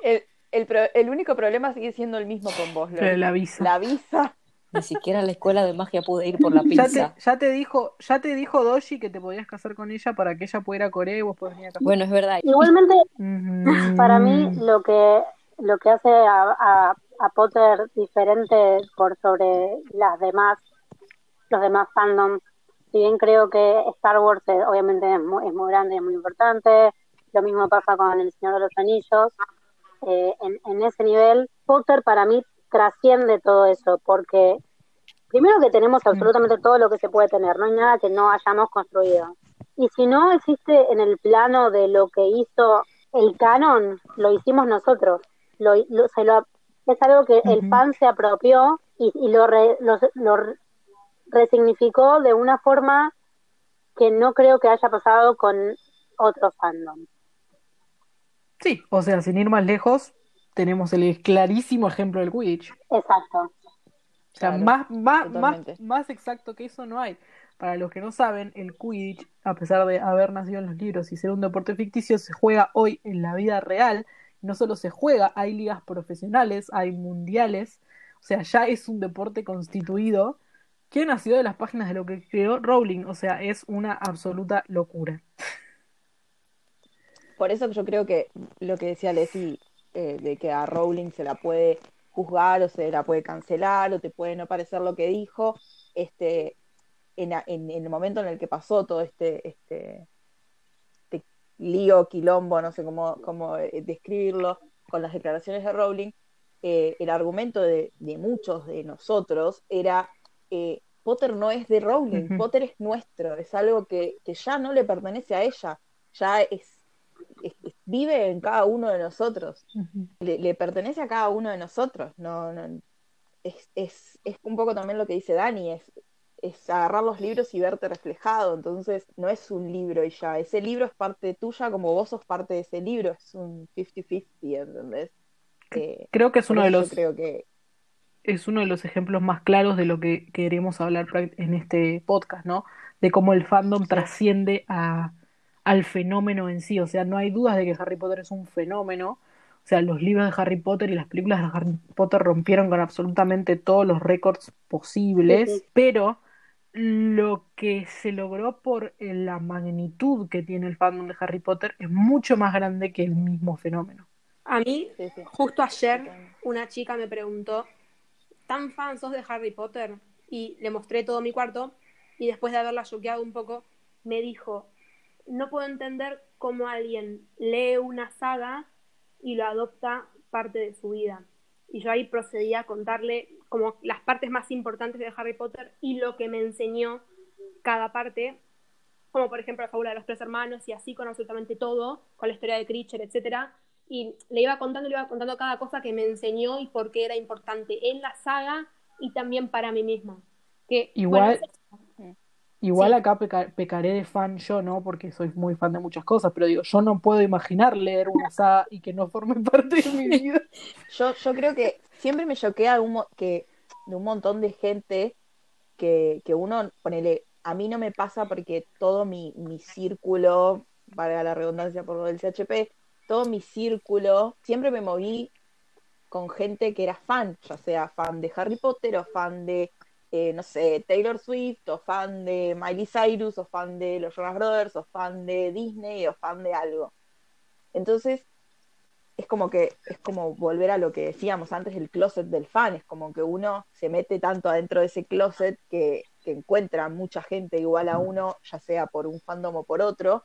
El, el, pro- el único problema sigue siendo el mismo con vos, la visa. La visa. Ni siquiera a la escuela de magia pude ir por la Ya pizza. te, ya te dijo, ya te dijo Doshi que te podías casar con ella para que ella pudiera ir a Corea y vos podías venir acá. Bueno, es verdad. Igualmente, para mí lo que lo que hace a, a, a Potter diferente por sobre las demás los demás fandoms si bien creo que Star Wars eh, obviamente es muy, es muy grande es muy importante lo mismo pasa con El Señor de los Anillos eh, en, en ese nivel Potter para mí trasciende todo eso porque primero que tenemos absolutamente todo lo que se puede tener no hay nada que no hayamos construido y si no existe en el plano de lo que hizo el canon, lo hicimos nosotros. Lo, lo- se lo- es algo que el fan se apropió y, y lo, re- lo, lo re- resignificó de una forma que no creo que haya pasado con otros fandoms. Sí, o sea, sin ir más lejos, tenemos el clarísimo ejemplo del Quidditch. Exacto. O sea, Claro, más, más, más, más exacto que eso no hay. Para los que no saben, el Quidditch, a pesar de haber nacido en los libros y ser un deporte ficticio, se juega hoy en la vida real. No solo se juega, hay ligas profesionales, hay mundiales. O sea, ya es un deporte constituido que nació de las páginas de lo que creó Rowling. O sea, es una absoluta locura. Por eso yo creo que lo que decía Leslie, eh, de que a Rowling se la puede juzgar o se la puede cancelar o te puede no parecer lo que dijo, este, en, a- en- en el momento en el que pasó todo este, este, este lío, quilombo, no sé cómo, cómo eh, describirlo, con las declaraciones de Rowling, eh, el argumento de, de muchos de nosotros era, eh, Potter no es de Rowling. Potter es nuestro, es algo que, que ya no le pertenece a ella, ya es- vive en cada uno de nosotros, le, le pertenece a cada uno de nosotros, no, no, es, es, es un poco también lo que dice Dani, es, es agarrar los libros y verte reflejado, entonces no es un libro y ya, ese libro es parte tuya como vos sos parte de ese libro, es un 50-50, ¿entendés? Eh, Creo que es uno de los creo que es uno de los ejemplos más claros de lo que queremos hablar en este podcast, ¿no? De cómo el fandom trasciende a, al fenómeno en sí. O sea, no hay dudas de que Harry Potter es un fenómeno. O sea, los libros de Harry Potter y las películas de Harry Potter rompieron con absolutamente todos los récords posibles, Sí, sí. pero lo que se logró por eh, la magnitud que tiene el fandom de Harry Potter es mucho más grande que el mismo fenómeno. A mí, sí, sí. justo ayer, una chica me preguntó, ¿tan fan sos de Harry Potter? Y le mostré todo mi cuarto y después de haberla choqueado un poco, me dijo, no puedo entender cómo alguien lee una saga y lo adopta parte de su vida. Y yo ahí procedí a contarle como las partes más importantes de Harry Potter y lo que me enseñó cada parte, como por ejemplo la fábula de los tres hermanos y así con absolutamente todo, con la historia de Critcher, etcétera. Y le iba contando, le iba contando cada cosa que me enseñó y por qué era importante en la saga y también para mí misma. Que, Igual- bueno, Igual Sí. acá peca- pecaré de fan yo, ¿no? Porque soy muy fan de muchas cosas, pero digo, yo no puedo imaginar leer una saga y que no forme parte de mi vida. Yo, yo creo que siempre me choquea un que de un montón de gente que, que uno, ponele, a mí no me pasa porque todo mi, mi círculo, valga la redundancia por lo del CHP, todo mi círculo, siempre me moví con gente que era fan, ya sea fan de Harry Potter o fan de, eh, no sé, Taylor Swift, o fan de Miley Cyrus, o fan de los Jonas Brothers, o fan de Disney, o fan de algo. Entonces, es como que es como volver a lo que decíamos antes del closet del fan, es como que uno se mete tanto adentro de ese closet que, que encuentra mucha gente igual a uno, ya sea por un fandom o por otro,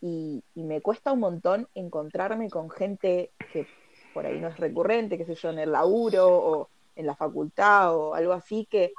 y, y me cuesta un montón encontrarme con gente que por ahí no es recurrente, qué sé yo, en el laburo o en la facultad o algo así, que,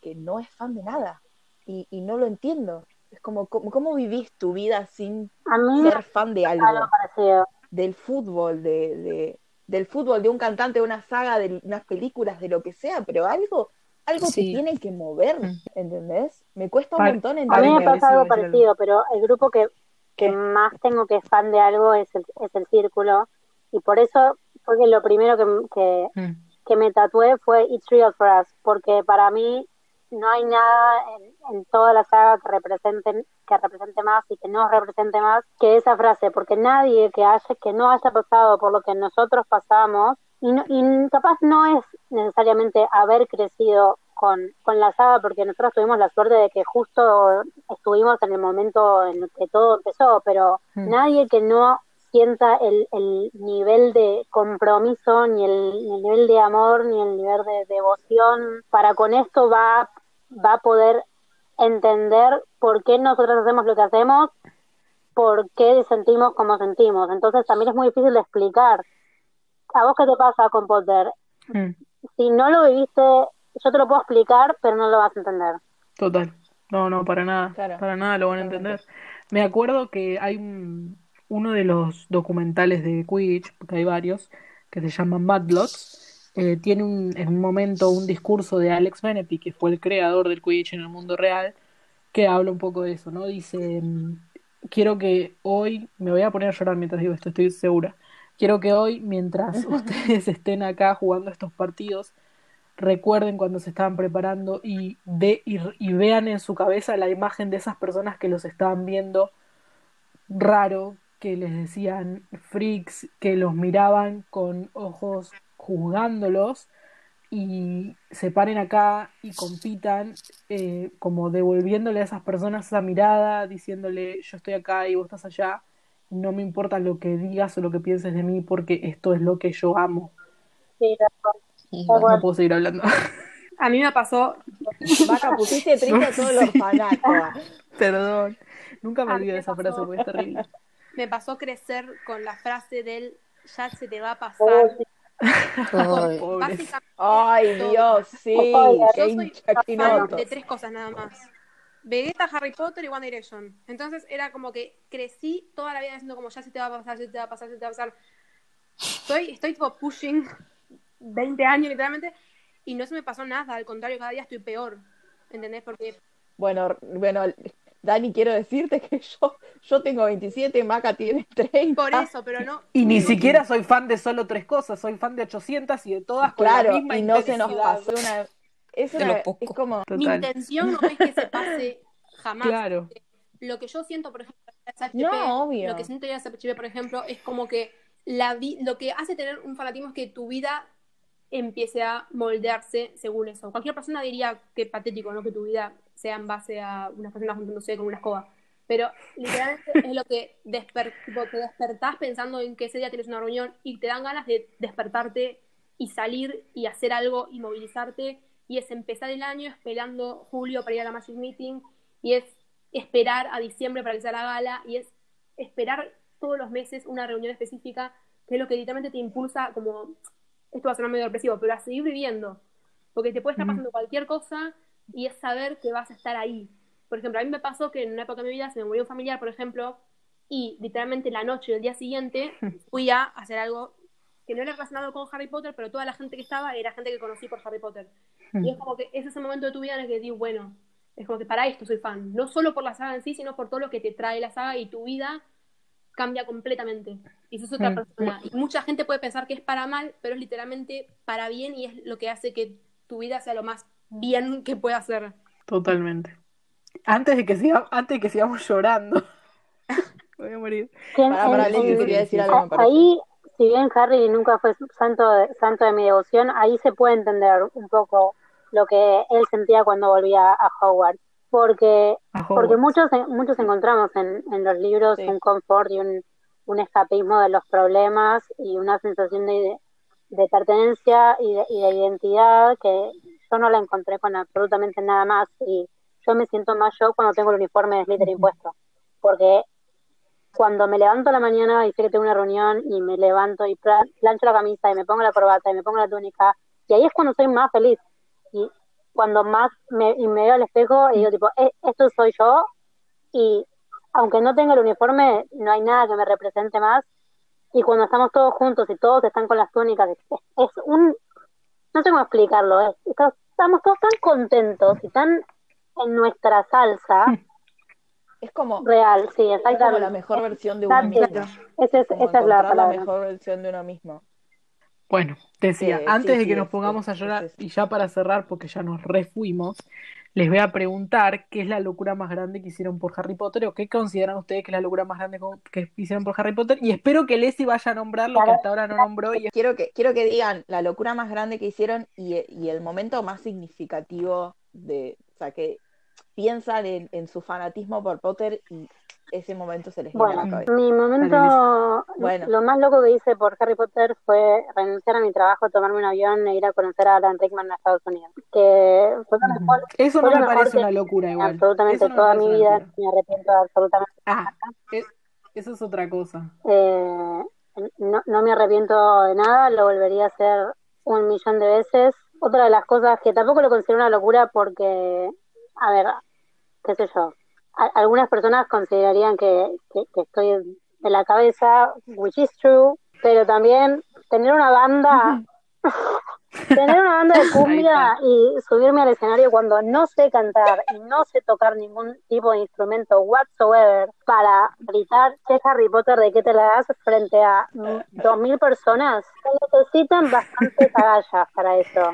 que no es fan de nada y, y no lo entiendo. Es como, ¿cómo, cómo vivís tu vida sin A mí me ser fan de algo? algo parecido. del fútbol, de, de- del fútbol, de un cantante, de una saga, de unas películas, de lo que sea, pero algo, algo Sí. que tiene que mover, Mm. ¿entendés? Me cuesta un Par- montón A mí entender. me pasa algo parecido, pero el grupo que, que más tengo que es fan de algo es el, es el círculo. Y por eso fue que lo primero que, que, Mm. Que me tatué fue It's Real for Us, porque para mí no hay nada en, en toda la saga que represente, que represente más y que nos represente más que esa frase, porque nadie que haya, que no haya pasado por lo que nosotros pasamos, y, no- y capaz no es necesariamente haber crecido con, con la saga, porque nosotros tuvimos la suerte de que justo estuvimos en el momento en el que todo empezó, pero Mm. nadie que no sienta el, el nivel de compromiso, ni el, ni el nivel de amor, ni el nivel de devoción para con esto va, va a poder entender por qué nosotros hacemos lo que hacemos, por qué sentimos como sentimos. Entonces también es muy difícil de explicar. ¿A vos qué te pasa con Potter? Mm, Si no lo viviste, yo te lo puedo explicar, pero no lo vas a entender. Total. No, no, para nada. Claro, Para nada lo van a entender. Me acuerdo que hay un- uno de los documentales de Quidditch, porque hay varios, que se llama Madlots, eh, tiene un, en un momento un discurso de Alex Benepi, que fue el creador del Quidditch en el mundo real, que habla un poco de eso, ¿no? Dice, mm, quiero que hoy, me voy a poner a llorar mientras digo esto, estoy segura, quiero que hoy, mientras ustedes estén acá jugando estos partidos, recuerden cuando se estaban preparando y, y vean en su cabeza la imagen de esas personas que los estaban viendo raro, que les decían freaks, que los miraban con ojos juzgándolos y se paren acá y compitan, eh, como devolviéndole a esas personas esa mirada, diciéndole yo estoy acá y vos estás allá, no me importa lo que digas o lo que pienses de mí porque esto es lo que yo amo. Sí. No puedo seguir hablando. A mí me pasó, Vaca, pusiste triste a todo el orfanato. Perdón. Nunca me olvido de esa frase porque es terrible. Me pasó crecer con la frase del ya se te va a Oh, pasar. sí. Ay. Dios, sí, Ay, qué Yo soy fan de tres cosas nada más. Vegeta, Harry Potter y One Direction. Entonces era como que crecí toda la vida diciendo como ya se te va a pasar, se te va a pasar, se te va a pasar. Estoy, estoy tipo pushing 20 años literalmente y no se me pasó nada, al contrario, cada día estoy peor. ¿Entendés? Porque Bueno, bueno, Dani, quiero decirte que yo, yo tengo 27, Maca tiene 30. por eso, pero no. Y ni siquiera soy fan de solo tres cosas, soy fan de 800 y de todas con la Claro, misma y no se nos pasó una... Es, una, es como... Mi intención no es que se pase jamás. Claro. Lo que yo siento, por ejemplo, en SHP, No, obvio. lo que siento en SHP, por ejemplo, es como que la vi- lo que hace tener un fanatismo es que tu vida empiece a moldearse según eso. Cualquier persona diría que patético, ¿no? Que tu vida sea en base a unas personas juntándose con una escoba. Pero literalmente es lo que desper te despertás pensando en que ese día tienes una reunión y te dan ganas de despertarte y salir y hacer algo y movilizarte. Y es empezar el año esperando julio para ir a la Magic Meeting y es esperar a diciembre para que sea la gala y es esperar todos los meses una reunión específica que es lo que literalmente te impulsa como esto va a sonar medio depresivo, pero a seguir viviendo. Porque te puede estar pasando cualquier cosa y es saber que vas a estar ahí. Por ejemplo, a mí me pasó que en una época de mi vida se me murió un familiar, por ejemplo, y literalmente la noche del día siguiente fui a hacer algo que no era relacionado con Harry Potter, pero toda la gente que estaba era gente que conocí por Harry Potter. Y es como que es ese momento de tu vida en el que digo, bueno, Es como que para esto soy fan. No solo por la saga en sí, sino por todo lo que te trae la saga y tu vida cambia completamente. Y sos otra Mm. persona. Y mucha gente puede pensar que es para mal, pero es literalmente para bien y es lo que hace que tu vida sea lo más bien que pueda ser. Totalmente. Antes de que siga- antes de que sigamos llorando. Voy a morir. ¿Quién- Pará, pará, en- Leti, en- quería decir sí, algo, a- me parece. ahí, si bien Harry nunca fue santo de, santo de mi devoción, ahí se puede entender un poco lo que él sentía cuando volvía a Hogwarts. Porque, A porque muchos, muchos encontramos en, en los libros Sí. un confort y un, un escapismo de los problemas y una sensación de, de pertenencia y de, y de identidad que yo no la encontré con absolutamente nada más. Y yo me siento más yo cuando tengo el uniforme de Slytherin puesto. Porque cuando me levanto a la mañana y sé que tengo una reunión y me levanto y pla- plancho la camisa y me pongo la corbata y me pongo la túnica, y ahí es cuando soy más feliz. Y cuando más me, y me veo al espejo y digo, tipo, "Eh, esto soy yo, y aunque no tenga el uniforme, no hay nada que me represente más. Y cuando estamos todos juntos y todos están con las túnicas, es, es un... No sé cómo explicarlo, es- estamos todos tan contentos y tan en nuestra salsa Es como, real, sí, es como exactamente. la mejor versión de uno mismo. Esa es, Como esa es la encontrar la palabra. mejor versión de uno mismo. Bueno, decía, antes sí, de sí, que nos es- pongamos a es- llorar, es y ya para cerrar, porque ya nos refuimos, les voy a preguntar qué es la locura más grande que hicieron por Harry Potter o qué consideran ustedes que es la locura más grande que hicieron por Harry Potter. Y espero que Leslie vaya a nombrar lo que hasta ahora no nombró. Y Quiero que, quiero que digan la locura más grande que hicieron y, y el momento más significativo de, o sea, que piensan en, en su fanatismo por Potter y ese momento se les viene a Bueno, la cabeza. mi momento, Bueno. lo más loco que hice por Harry Potter fue renunciar a mi trabajo, tomarme un avión e ir a conocer a Alan Rickman en Estados Unidos. Que fue lo mejor, eso fue no lo me parece una locura igual. absolutamente no toda mi vida, locura. me arrepiento de absolutamente. Ah, eso es otra cosa. Eh, no, no me arrepiento de nada, lo volvería a hacer un millón de veces. Otra de las cosas que tampoco lo considero una locura porque, a ver, qué sé yo, a- algunas personas considerarían que, que, que estoy de la cabeza, which is true, pero también tener una banda, tener una banda de cumbia y subirme al escenario cuando no sé cantar y no sé tocar ningún tipo de instrumento whatsoever para gritar que Harry Potter de qué te la das frente a dos mil personas, se necesitan bastantes agallas para eso.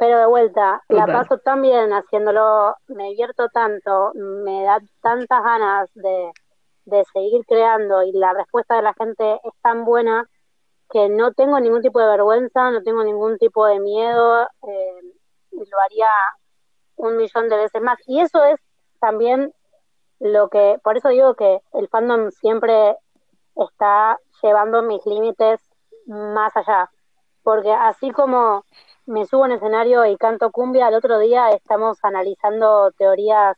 Pero de vuelta, la paso tan bien haciéndolo, me divierto tanto, me da tantas ganas de, de seguir creando y la respuesta de la gente es tan buena que no tengo ningún tipo de vergüenza, no tengo ningún tipo de miedo, eh, lo haría un millón de veces más. Y eso es también lo que, por eso digo que el fandom siempre está llevando mis límites más allá. Porque así como me subo en escenario y canto cumbia, el otro día estamos analizando teorías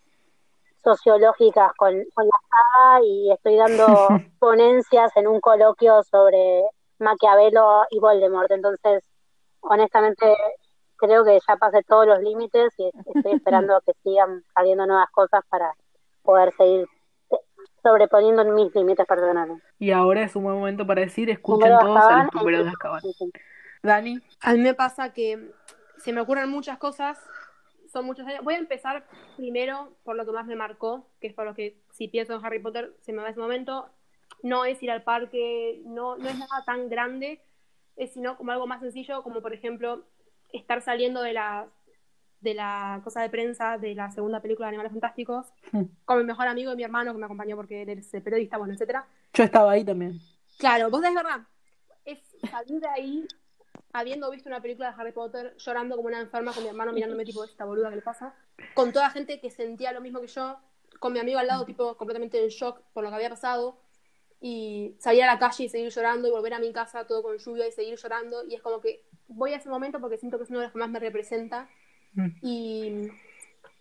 sociológicas con, con la saga y estoy dando ponencias en un coloquio sobre Maquiavelo y Voldemort. Entonces, honestamente, creo que ya pasé todos los límites y estoy esperando que sigan saliendo nuevas cosas para poder seguir sobreponiendo mis límites personales. Y ahora es un buen momento para decir, escuchen todos Azkaban, el primero de Azkaban. Dani, A mí me pasa que se me ocurren muchas cosas, son muchos años. Voy a empezar primero por lo que más me marcó, que es por lo que si pienso en Harry Potter se me va ese momento. No es ir al parque, no, no es nada tan grande, es sino como algo más sencillo, como por ejemplo estar saliendo de la, de la cosa de prensa de la segunda película de Animales Fantásticos Hmm. con mi mejor amigo y mi hermano que me acompañó porque él es periodista, bueno, etcétera. yo estaba ahí también. Claro, vos es verdad. Es salir de ahí habiendo visto una película de Harry Potter, llorando como una enferma con mi hermano mirándome tipo, esta boluda que le pasa. Con toda gente que sentía lo mismo que yo, con mi amigo al lado, tipo, completamente en shock por lo que había pasado. Y salir a la calle y seguir llorando y volver a mi casa todo con lluvia y seguir llorando. Y es como que voy a ese momento porque siento que es uno de los que más me representa. Mm. Y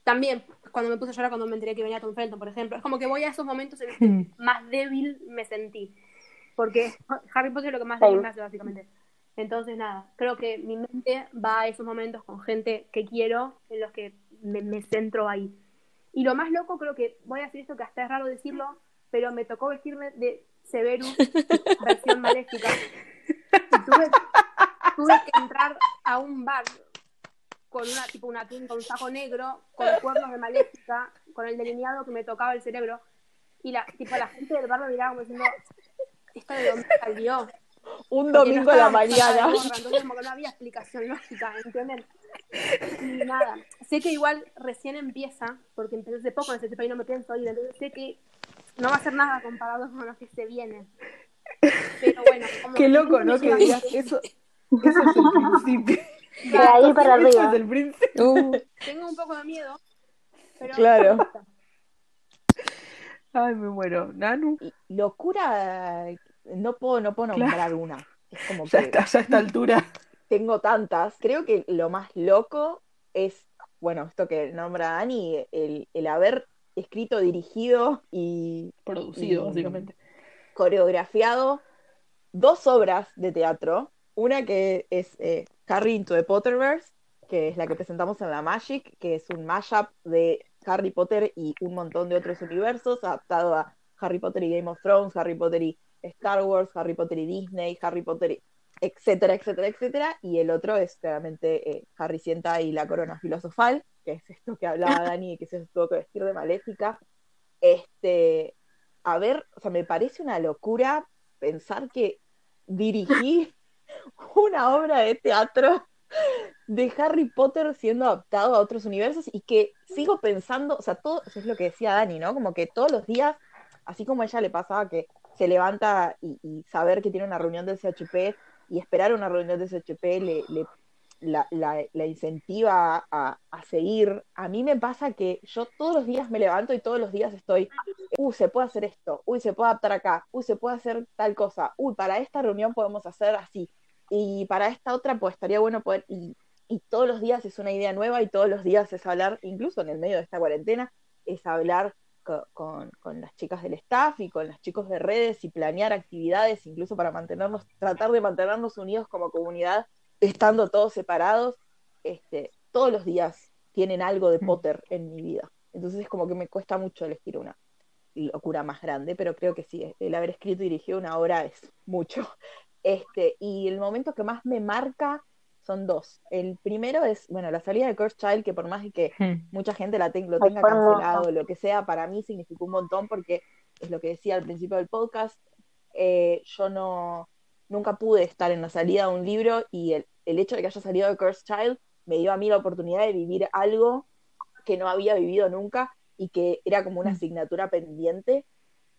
también cuando me puse a llorar cuando me enteré que venía Tom Felton, por ejemplo. Es como que voy a esos momentos en los que Mm. más débil me sentí. Porque Harry Potter es lo que más débil me hace, básicamente. Entonces, nada, creo que mi mente va a esos momentos con gente que quiero, en los que me, me centro ahí. Y lo más loco, creo que voy a decir esto que hasta es raro decirlo, pero me tocó vestirme de Severus, versión maléfica. Y tuve, tuve que entrar a un bar con una tipo una con un saco negro, con cuernos de maléfica, con el delineado que me tocaba el cerebro. Y la, tipo, la gente del barrio miraba como diciendo, ¿esto de dónde salió? Un domingo no a la mañana. Entonces como que no había explicación lógica, ¿entienden? Y nada, sé que igual recién empieza, porque empecé hace poco en ese tipo y no me pienso ir, entonces sé que no va a ser nada comparado con lo que se viene. Pero bueno, como Qué loco, ¿no? Que digas eso. Eso es el principio. De ahí para Eso arriba. es el principio. Uh, Tengo un poco de miedo, pero Claro. Ay, me muero. Nanu, Locura, no puedo, no puedo Claro. nombrar una. Es como ya que está, ya a esta altura. tengo tantas. Creo que lo más loco es, bueno, esto que nombra Dani, el, el haber escrito, dirigido y Producido, Y- básicamente. coreografiado dos obras de teatro. Una que es eh, Harry into the Potterverse, que es la que presentamos en la Magic, que es un mashup de Harry Potter y un montón de otros universos, adaptado a Harry Potter y Game of Thrones, Harry Potter y Star Wars, Harry Potter y Disney, Harry Potter y etcétera, etcétera, etcétera. Y el otro es claramente eh, Harry sienta y la corona filosofal, que es esto que hablaba Dani, que se tuvo que vestir de maléfica. Este, a ver, o sea, me parece una locura pensar que dirigí una obra de teatro de Harry Potter siendo adaptado a otros universos y que sigo pensando, o sea, todo, eso es lo que decía Dani, ¿no? Como que todos los días, así como a ella le pasaba que se levanta y, saber que tiene una reunión del CHP y esperar una reunión del CHP le, la, incentiva a, a seguir, a mí me pasa que yo todos los días me levanto y todos los días estoy, uy, se puede hacer esto, uy, se puede adaptar acá, uy, se puede hacer tal cosa, uy, para esta reunión podemos hacer así, y para esta otra, pues estaría bueno poder, y, y todos los días es una idea nueva y todos los días es hablar, incluso en el medio de esta cuarentena, es hablar con, con las chicas del staff y con los chicos de redes y planear actividades, incluso para mantenernos, tratar de mantenernos unidos como comunidad, estando todos separados, este, todos los días tienen algo de Mm. Potter en mi vida. Entonces es como que me cuesta mucho elegir una locura más grande, pero creo que sí, el haber escrito y dirigido una obra es mucho. Este, y el momento que más me marca son dos. El primero es, bueno, la salida de Curse Child, que por más de que Hmm. mucha gente la ten- lo tenga cancelado, lo que sea, para mí significó un montón porque es lo que decía al principio del podcast, eh, yo no, nunca pude estar en la salida de un libro y el, el hecho de que haya salido de Curse Child me dio a mí la oportunidad de vivir algo que no había vivido nunca y que era como una Mm. asignatura pendiente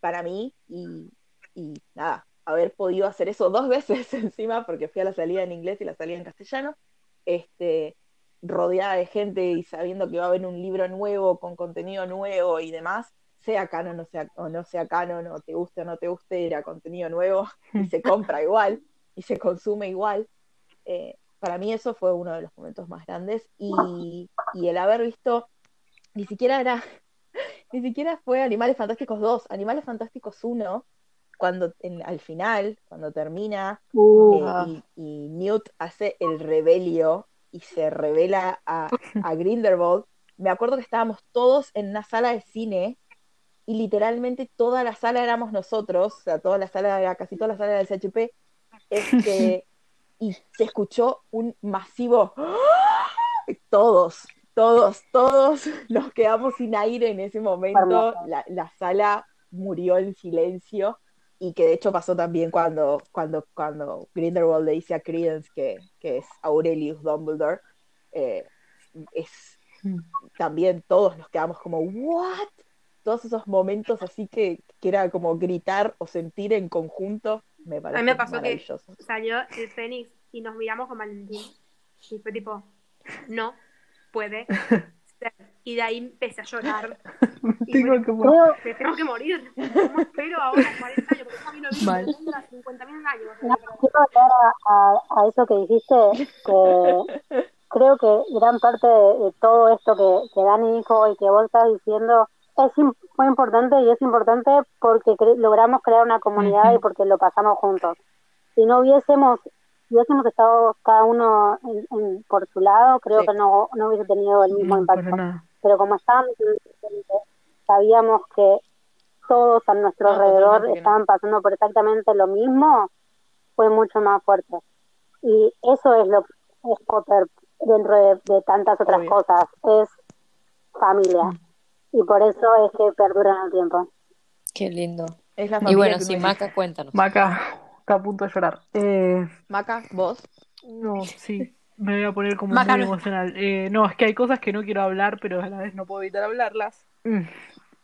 para mí y, y nada, haber podido hacer eso dos veces encima porque fui a la salida en inglés y la salida en castellano, este, rodeada de gente y sabiendo que va a haber un libro nuevo con contenido nuevo y demás, sea canon o, sea, o no sea canon, o te guste o no te guste, era contenido nuevo y se compra igual y se consume igual. Eh, para mí eso fue uno de los momentos más grandes y, y el haber visto, ni siquiera era, ni siquiera fue Animales Fantásticos 2, Animales Fantásticos 1, cuando en- al final, cuando termina Uh, eh, y, y Newt hace el rebelio y se revela a, a Grindelwald, me acuerdo que estábamos todos en una sala de cine y literalmente toda la sala éramos nosotros, o sea, toda la sala, era casi toda la sala del CHP, este, y se escuchó un masivo ¡Ah! todos, todos, todos nos quedamos sin aire en ese momento, la sala murió en silencio y que de hecho pasó también cuando, cuando, cuando Grindelwald le dice a Credence que, que es Aurelius Dumbledore, eh, es también todos nos quedamos como, ¿what? Todos esos momentos así que, que era como gritar o sentir en conjunto, me parece A mí me pasó que salió el Fénix y nos miramos con Valentín. Y fue tipo, no puede Y de ahí empecé a llorar. Y Tengo que morir. me tengo que morir. ¿Cómo espero ahora 40 años? Porque 50.000 años. no, quiero hablar a, a- a eso que dijiste, que creo que gran parte de, de todo esto que, que Dani dijo y que vos estás diciendo es muy importante y es importante porque cre- logramos crear una comunidad y porque lo pasamos juntos. Si no hubiésemos, si hubiésemos estado cada uno en- en- por su lado, creo Sí. que no, no hubiese tenido el mismo No, impacto. Pero como estábamos, sabíamos que todos a nuestro No, alrededor estaban pasando por exactamente lo mismo, fue mucho más fuerte. Y eso es lo que es Potter. dentro de, de tantas otras Obvio. cosas, es familia. Y por eso es que perduran el tiempo. Qué lindo. Es la Y bueno, sí. Maca, cuéntanos. Maca está a punto de llorar. Eh, Maca, vos. no, sí, me voy a poner como Maca, muy no. emocional. Eh, no, es que hay cosas que no quiero hablar, pero a la vez no puedo evitar hablarlas. Mm.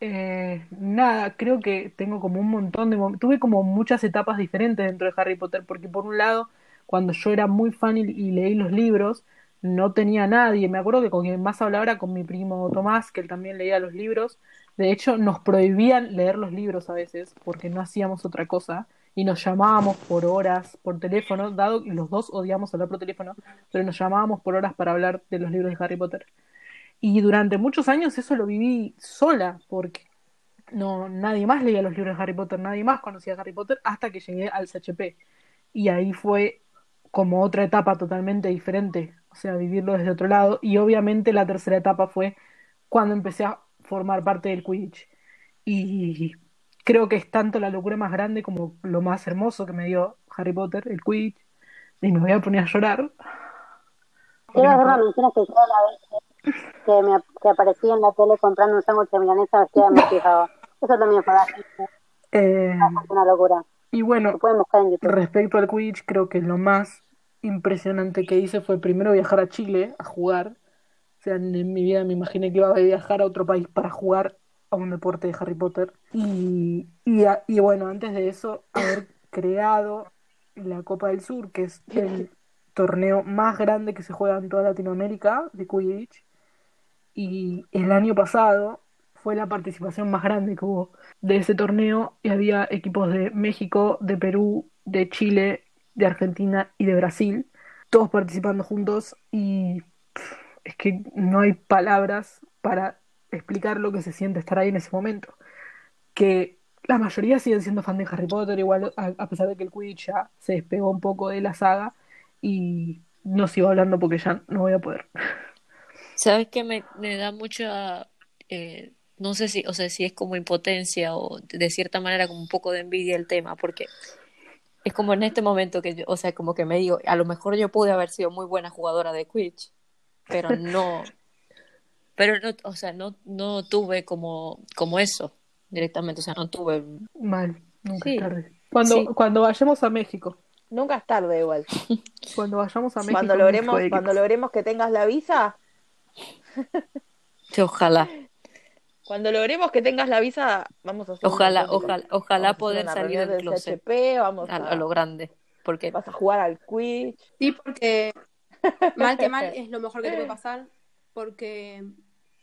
Eh, nada, creo que tengo como un montón de mom- tuve como muchas etapas diferentes dentro de Harry Potter, porque por un lado, cuando yo era muy fan y, y leí los libros, no tenía nadie. Me acuerdo que con quien más hablaba era con mi primo Tomás, que él también leía los libros. De hecho, nos prohibían leer los libros a veces, porque no hacíamos otra cosa. Y nos llamábamos por horas por teléfono, dado que los dos odiamos hablar por teléfono, pero nos llamábamos por horas para hablar de los libros de Harry Potter. Y durante muchos años eso lo viví sola, porque no, nadie más leía los libros de Harry Potter, nadie más conocía a Harry Potter hasta que llegué al CHP. Y ahí fue como otra etapa totalmente diferente, o sea, vivirlo desde otro lado. Y obviamente la tercera etapa fue cuando empecé a formar parte del Quidditch. Y creo que es tanto la locura más grande como lo más hermoso que me dio Harry Potter, el Quidditch. Y me voy a poner a llorar. Quiero hacer una mención especial a la vez que, que me que aparecí en la tele comprando un sándwich de milanesa vestida de Morticia. Eso también fue Eh, una locura. y bueno, en. Respecto al Quidditch, creo que lo más impresionante que hice fue primero viajar a Chile a jugar. O sea, en mi vida me imaginé que iba a viajar a otro país para jugar a un deporte de Harry Potter. Y, y, a- y bueno, antes de eso, haber creado la Copa del Sur, que es el torneo más grande que se juega en toda Latinoamérica de Quidditch. Y el año pasado fue la participación más grande que hubo de ese torneo y había equipos de México, de Perú, de Chile, de Argentina y de Brasil, todos participando juntos y es que no hay palabras para explicar lo que se siente estar ahí en ese momento. Que la mayoría siguen siendo fan de Harry Potter, igual a, a pesar de que el Quidditch ya se despegó un poco de la saga y no sigo hablando porque ya no voy a poder. ¿Sabes qué me, me da mucha, eh, no sé si, o sea, si es como impotencia o de cierta manera como un poco de envidia el tema, porque es como en este momento que yo, o sea, como que me digo, a lo mejor yo pude haber sido muy buena jugadora de Quidditch, pero no, pero no, o sea, no, no tuve como, como eso directamente, o sea, no tuve, Mal, nunca Sí, es tarde. Cuando, sí. cuando vayamos a México, Nunca es tarde igual. cuando vayamos a México, Cuando logremos, cuando logremos que tengas la visa, sí, ojalá, cuando logremos que tengas la visa, vamos a hacer ojalá, ojalá, ojalá Vamos poder salir del closet CHP, vamos a, a, a lo grande, porque vas a jugar al Quidditch. Sí, porque mal que mal es lo mejor que te puede pasar, porque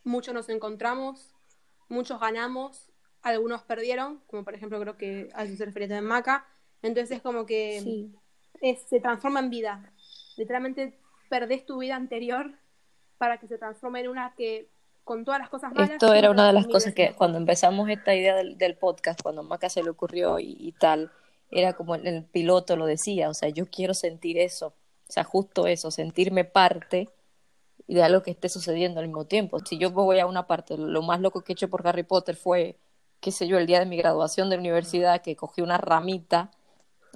muchos nos encontramos, muchos ganamos, algunos perdieron, como por ejemplo creo que a eso se refería también Maca, entonces es como que sí. es- se transforma en vida. Literalmente perdés tu vida anterior para que se transforme en una que con todas las cosas malas. Esto era una de las cosas que cuando empezamos esta idea del, del podcast, cuando Maca se le ocurrió y, y tal, era como el, el piloto lo decía, o sea, yo quiero sentir eso, o sea, justo eso, sentirme parte de algo que esté sucediendo al mismo tiempo. Si yo voy a una parte, lo más loco que he hecho por Harry Potter fue, qué sé yo, el día de mi graduación de universidad, que cogí una ramita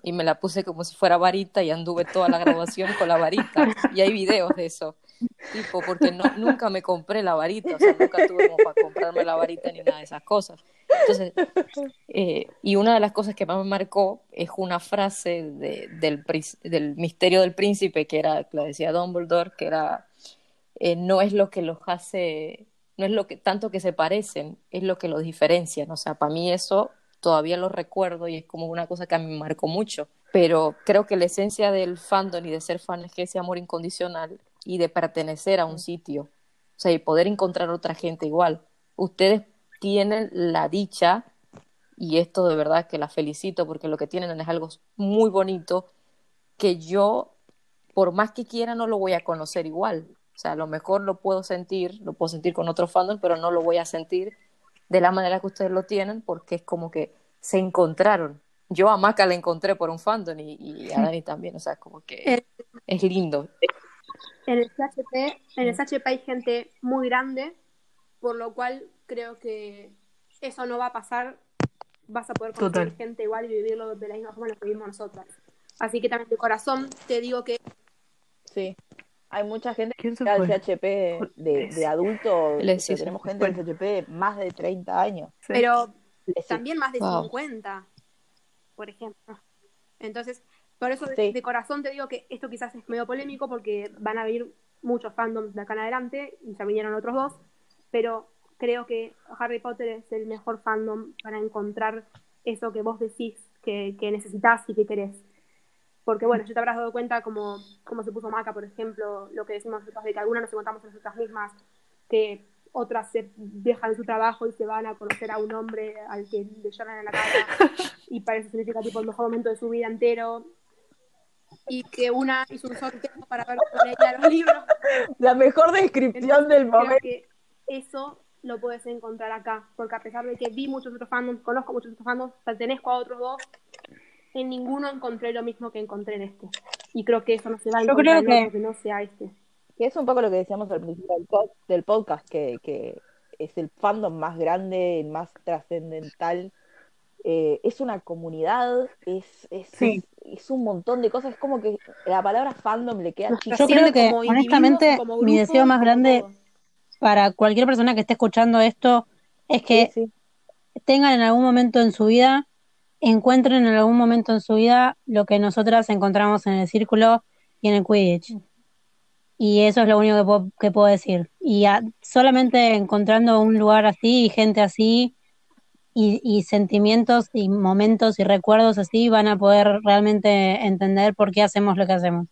y me la puse como si fuera varita y anduve toda la graduación con la varita. Y hay videos de eso. Tipo, porque nunca me compré la varita, o sea, nunca tuve como para comprarme la varita ni nada de esas cosas. Entonces, eh, y una de las cosas que más me marcó es una frase de, del, misterio del príncipe, que era, lo decía Dumbledore, que era, eh, no es lo que los hace, no es lo que tanto que se parecen, es lo que los diferencian. O sea, para mí eso todavía lo recuerdo y es como una cosa que a mí me marcó mucho. Pero creo que la esencia del fandom y de ser fan es que ese amor incondicional y de pertenecer a un sitio. O sea, y poder encontrar otra gente igual. Ustedes tienen la dicha, y esto de verdad que la felicito porque lo que tienen es algo muy bonito, que yo, por más que quiera, no lo voy a conocer igual. O sea, a lo mejor lo puedo sentir, lo puedo sentir con otro fandom, pero no lo voy a sentir de la manera que ustedes lo tienen, porque es como que se encontraron. Yo a Maca la encontré por un fandom y, y a Dani también, o sea, como que Eh, es lindo. En el CHP, en el CHP hay gente muy grande, por lo cual creo que eso no va a pasar. Vas a poder conocer Total. gente igual y vivirlo de la misma forma que vivimos nosotras. Así que también de corazón te digo que Sí. Hay mucha gente ¿Quién se que al fue? CHP de, de adulto. Tenemos gente del CHP más de 30 años. Sí. Pero Les- también más de Wow. 50, por ejemplo. Entonces, por eso de, Sí. de corazón te digo que esto quizás es medio polémico porque van a venir muchos fandoms de acá en adelante y ya vinieron otros dos, pero creo que Harry Potter es el mejor fandom para encontrar eso que vos decís que, que necesitas y que querés. Porque bueno, ya te habrás dado cuenta como, como se puso Maca, por ejemplo, lo que decimos nosotros de que algunas nos encontramos en nosotras mismas, que otras se dejan su trabajo y se van a conocer a un hombre al que le lloran en la cara y para eso significa tipo el mejor momento de su vida entero y que una hizo un sorteo para ver cómo leía los libros La mejor descripción del creo momento. que eso lo puedes encontrar acá porque a pesar de que vi muchos otros fandoms conozco muchos otros fandoms pertenezco a otros dos en ninguno encontré lo mismo que encontré en este y creo que eso no se va a Yo encontrar creo en que- otro que no sea este Que es un poco lo que decíamos al principio del, pod- del podcast, que, que es el fandom más grande, el más trascendental. Eh, es una comunidad, es, es, Sí. es, es un montón de cosas. Es como que la palabra fandom le queda. Yo creo que, como honestamente, como mi deseo más grande todo. para cualquier persona que esté escuchando esto es que Sí, sí. tengan en algún momento en su vida, encuentren en algún momento en su vida lo que nosotras encontramos en el círculo y en el Quidditch. Y eso es lo único que puedo, que puedo decir. Y a- solamente encontrando un lugar así y gente así y, y sentimientos y momentos y recuerdos así van a poder realmente entender por qué hacemos lo que hacemos.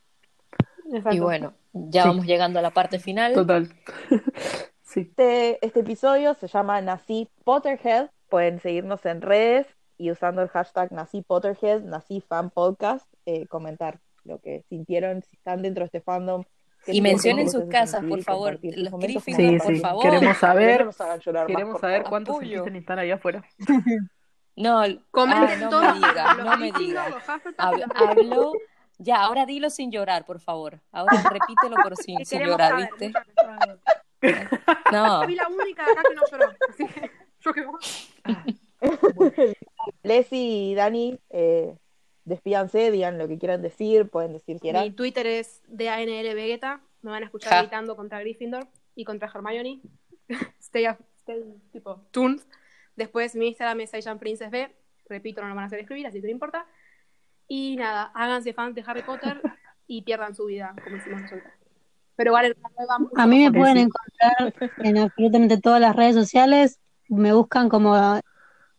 Y bueno, ya Sí. vamos llegando a la parte final. Total. sí. Este, este episodio se llama Nací Potterhead. Pueden seguirnos en redes y usando el hashtag Nací Potterhead, Nací Fan Podcast, eh, comentar lo que sintieron, si están dentro de este fandom. Y mencionen sus casas, sentir, por favor. Los Gryffindor, Sí, por sí. favor. Queremos No saber, más, queremos saber favor. cuántos están ahí afuera. No, Comenten ah, no todo, me digas, los no me digas. Habló, ya, ahora dilo sin llorar, por favor. Ahora repítelo por sin, llorar, saber, ¿viste? No, Fui la única acá que no lloró. Así que yo que vos. Leslie y Dani, eh, despídanse, digan lo que quieran decir, pueden decir Mi quieran. Twitter es DANL Vegeta. Me van a escuchar Ja. gritando contra Gryffindor y contra Hermione. stay, up- stay, tipo, tuned. Después mi Instagram es Aijan Princess B. Repito, no lo van a hacer escribir, así que no importa. Y nada, háganse fans de Harry Potter y pierdan su vida, como hicimos nosotros. Pero vale mucho A mí me pueden encontrar en absolutamente todas las redes sociales. Me buscan como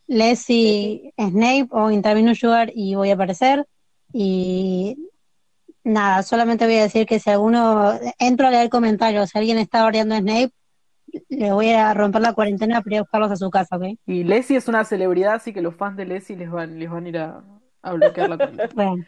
Leslie Snape o Intervino Sugar y voy a aparecer. Y nada, solamente voy a decir que si alguno entro a leer comentarios, si alguien está odiando a Snape, le voy a romper la cuarentena para ir a buscarlos a su casa, ¿ok? Y Leslie es una celebridad, así que los fans de Leslie les van, les van a ir a, a bloquear la cuenta. Bueno,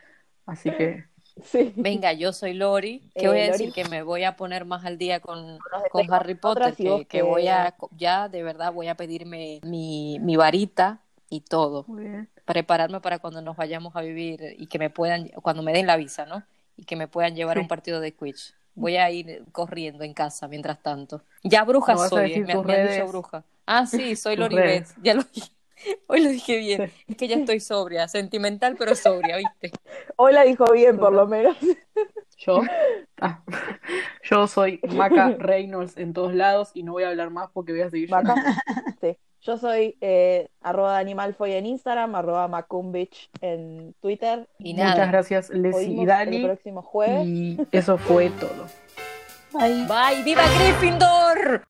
Así que Sí. venga, yo soy Lori. Que Eh, voy a Lori. decir que me voy a poner más al día con, con Harry Potter, que, que voy a, ya de verdad voy a pedirme mi, mi varita y todo. muy bien. Prepararme para cuando nos vayamos a vivir y que me puedan, cuando me den la visa, ¿no? Y que me puedan llevar a un partido de Quidditch. Voy a ir corriendo en casa mientras tanto. Ya bruja No soy, decir me, me han dicho bruja. Ah, sí, soy Lori. Beth, ya lo dije. Hoy lo dije bien. Es que ya estoy sobria, sentimental pero sobria, ¿viste? Hoy la dijo bien, por lo menos. Yo, ah, yo soy Maca Reynolds en todos lados y no voy a hablar más porque voy a seguir Maca. Sí. Yo soy eh, arroba Animalfoy en Instagram, arroba Macumbich en Twitter. Y Muchas gracias, Leslie y Oímos el Dani. próximo jueves. Y eso fue todo. ahí. Bye, viva Gryffindor.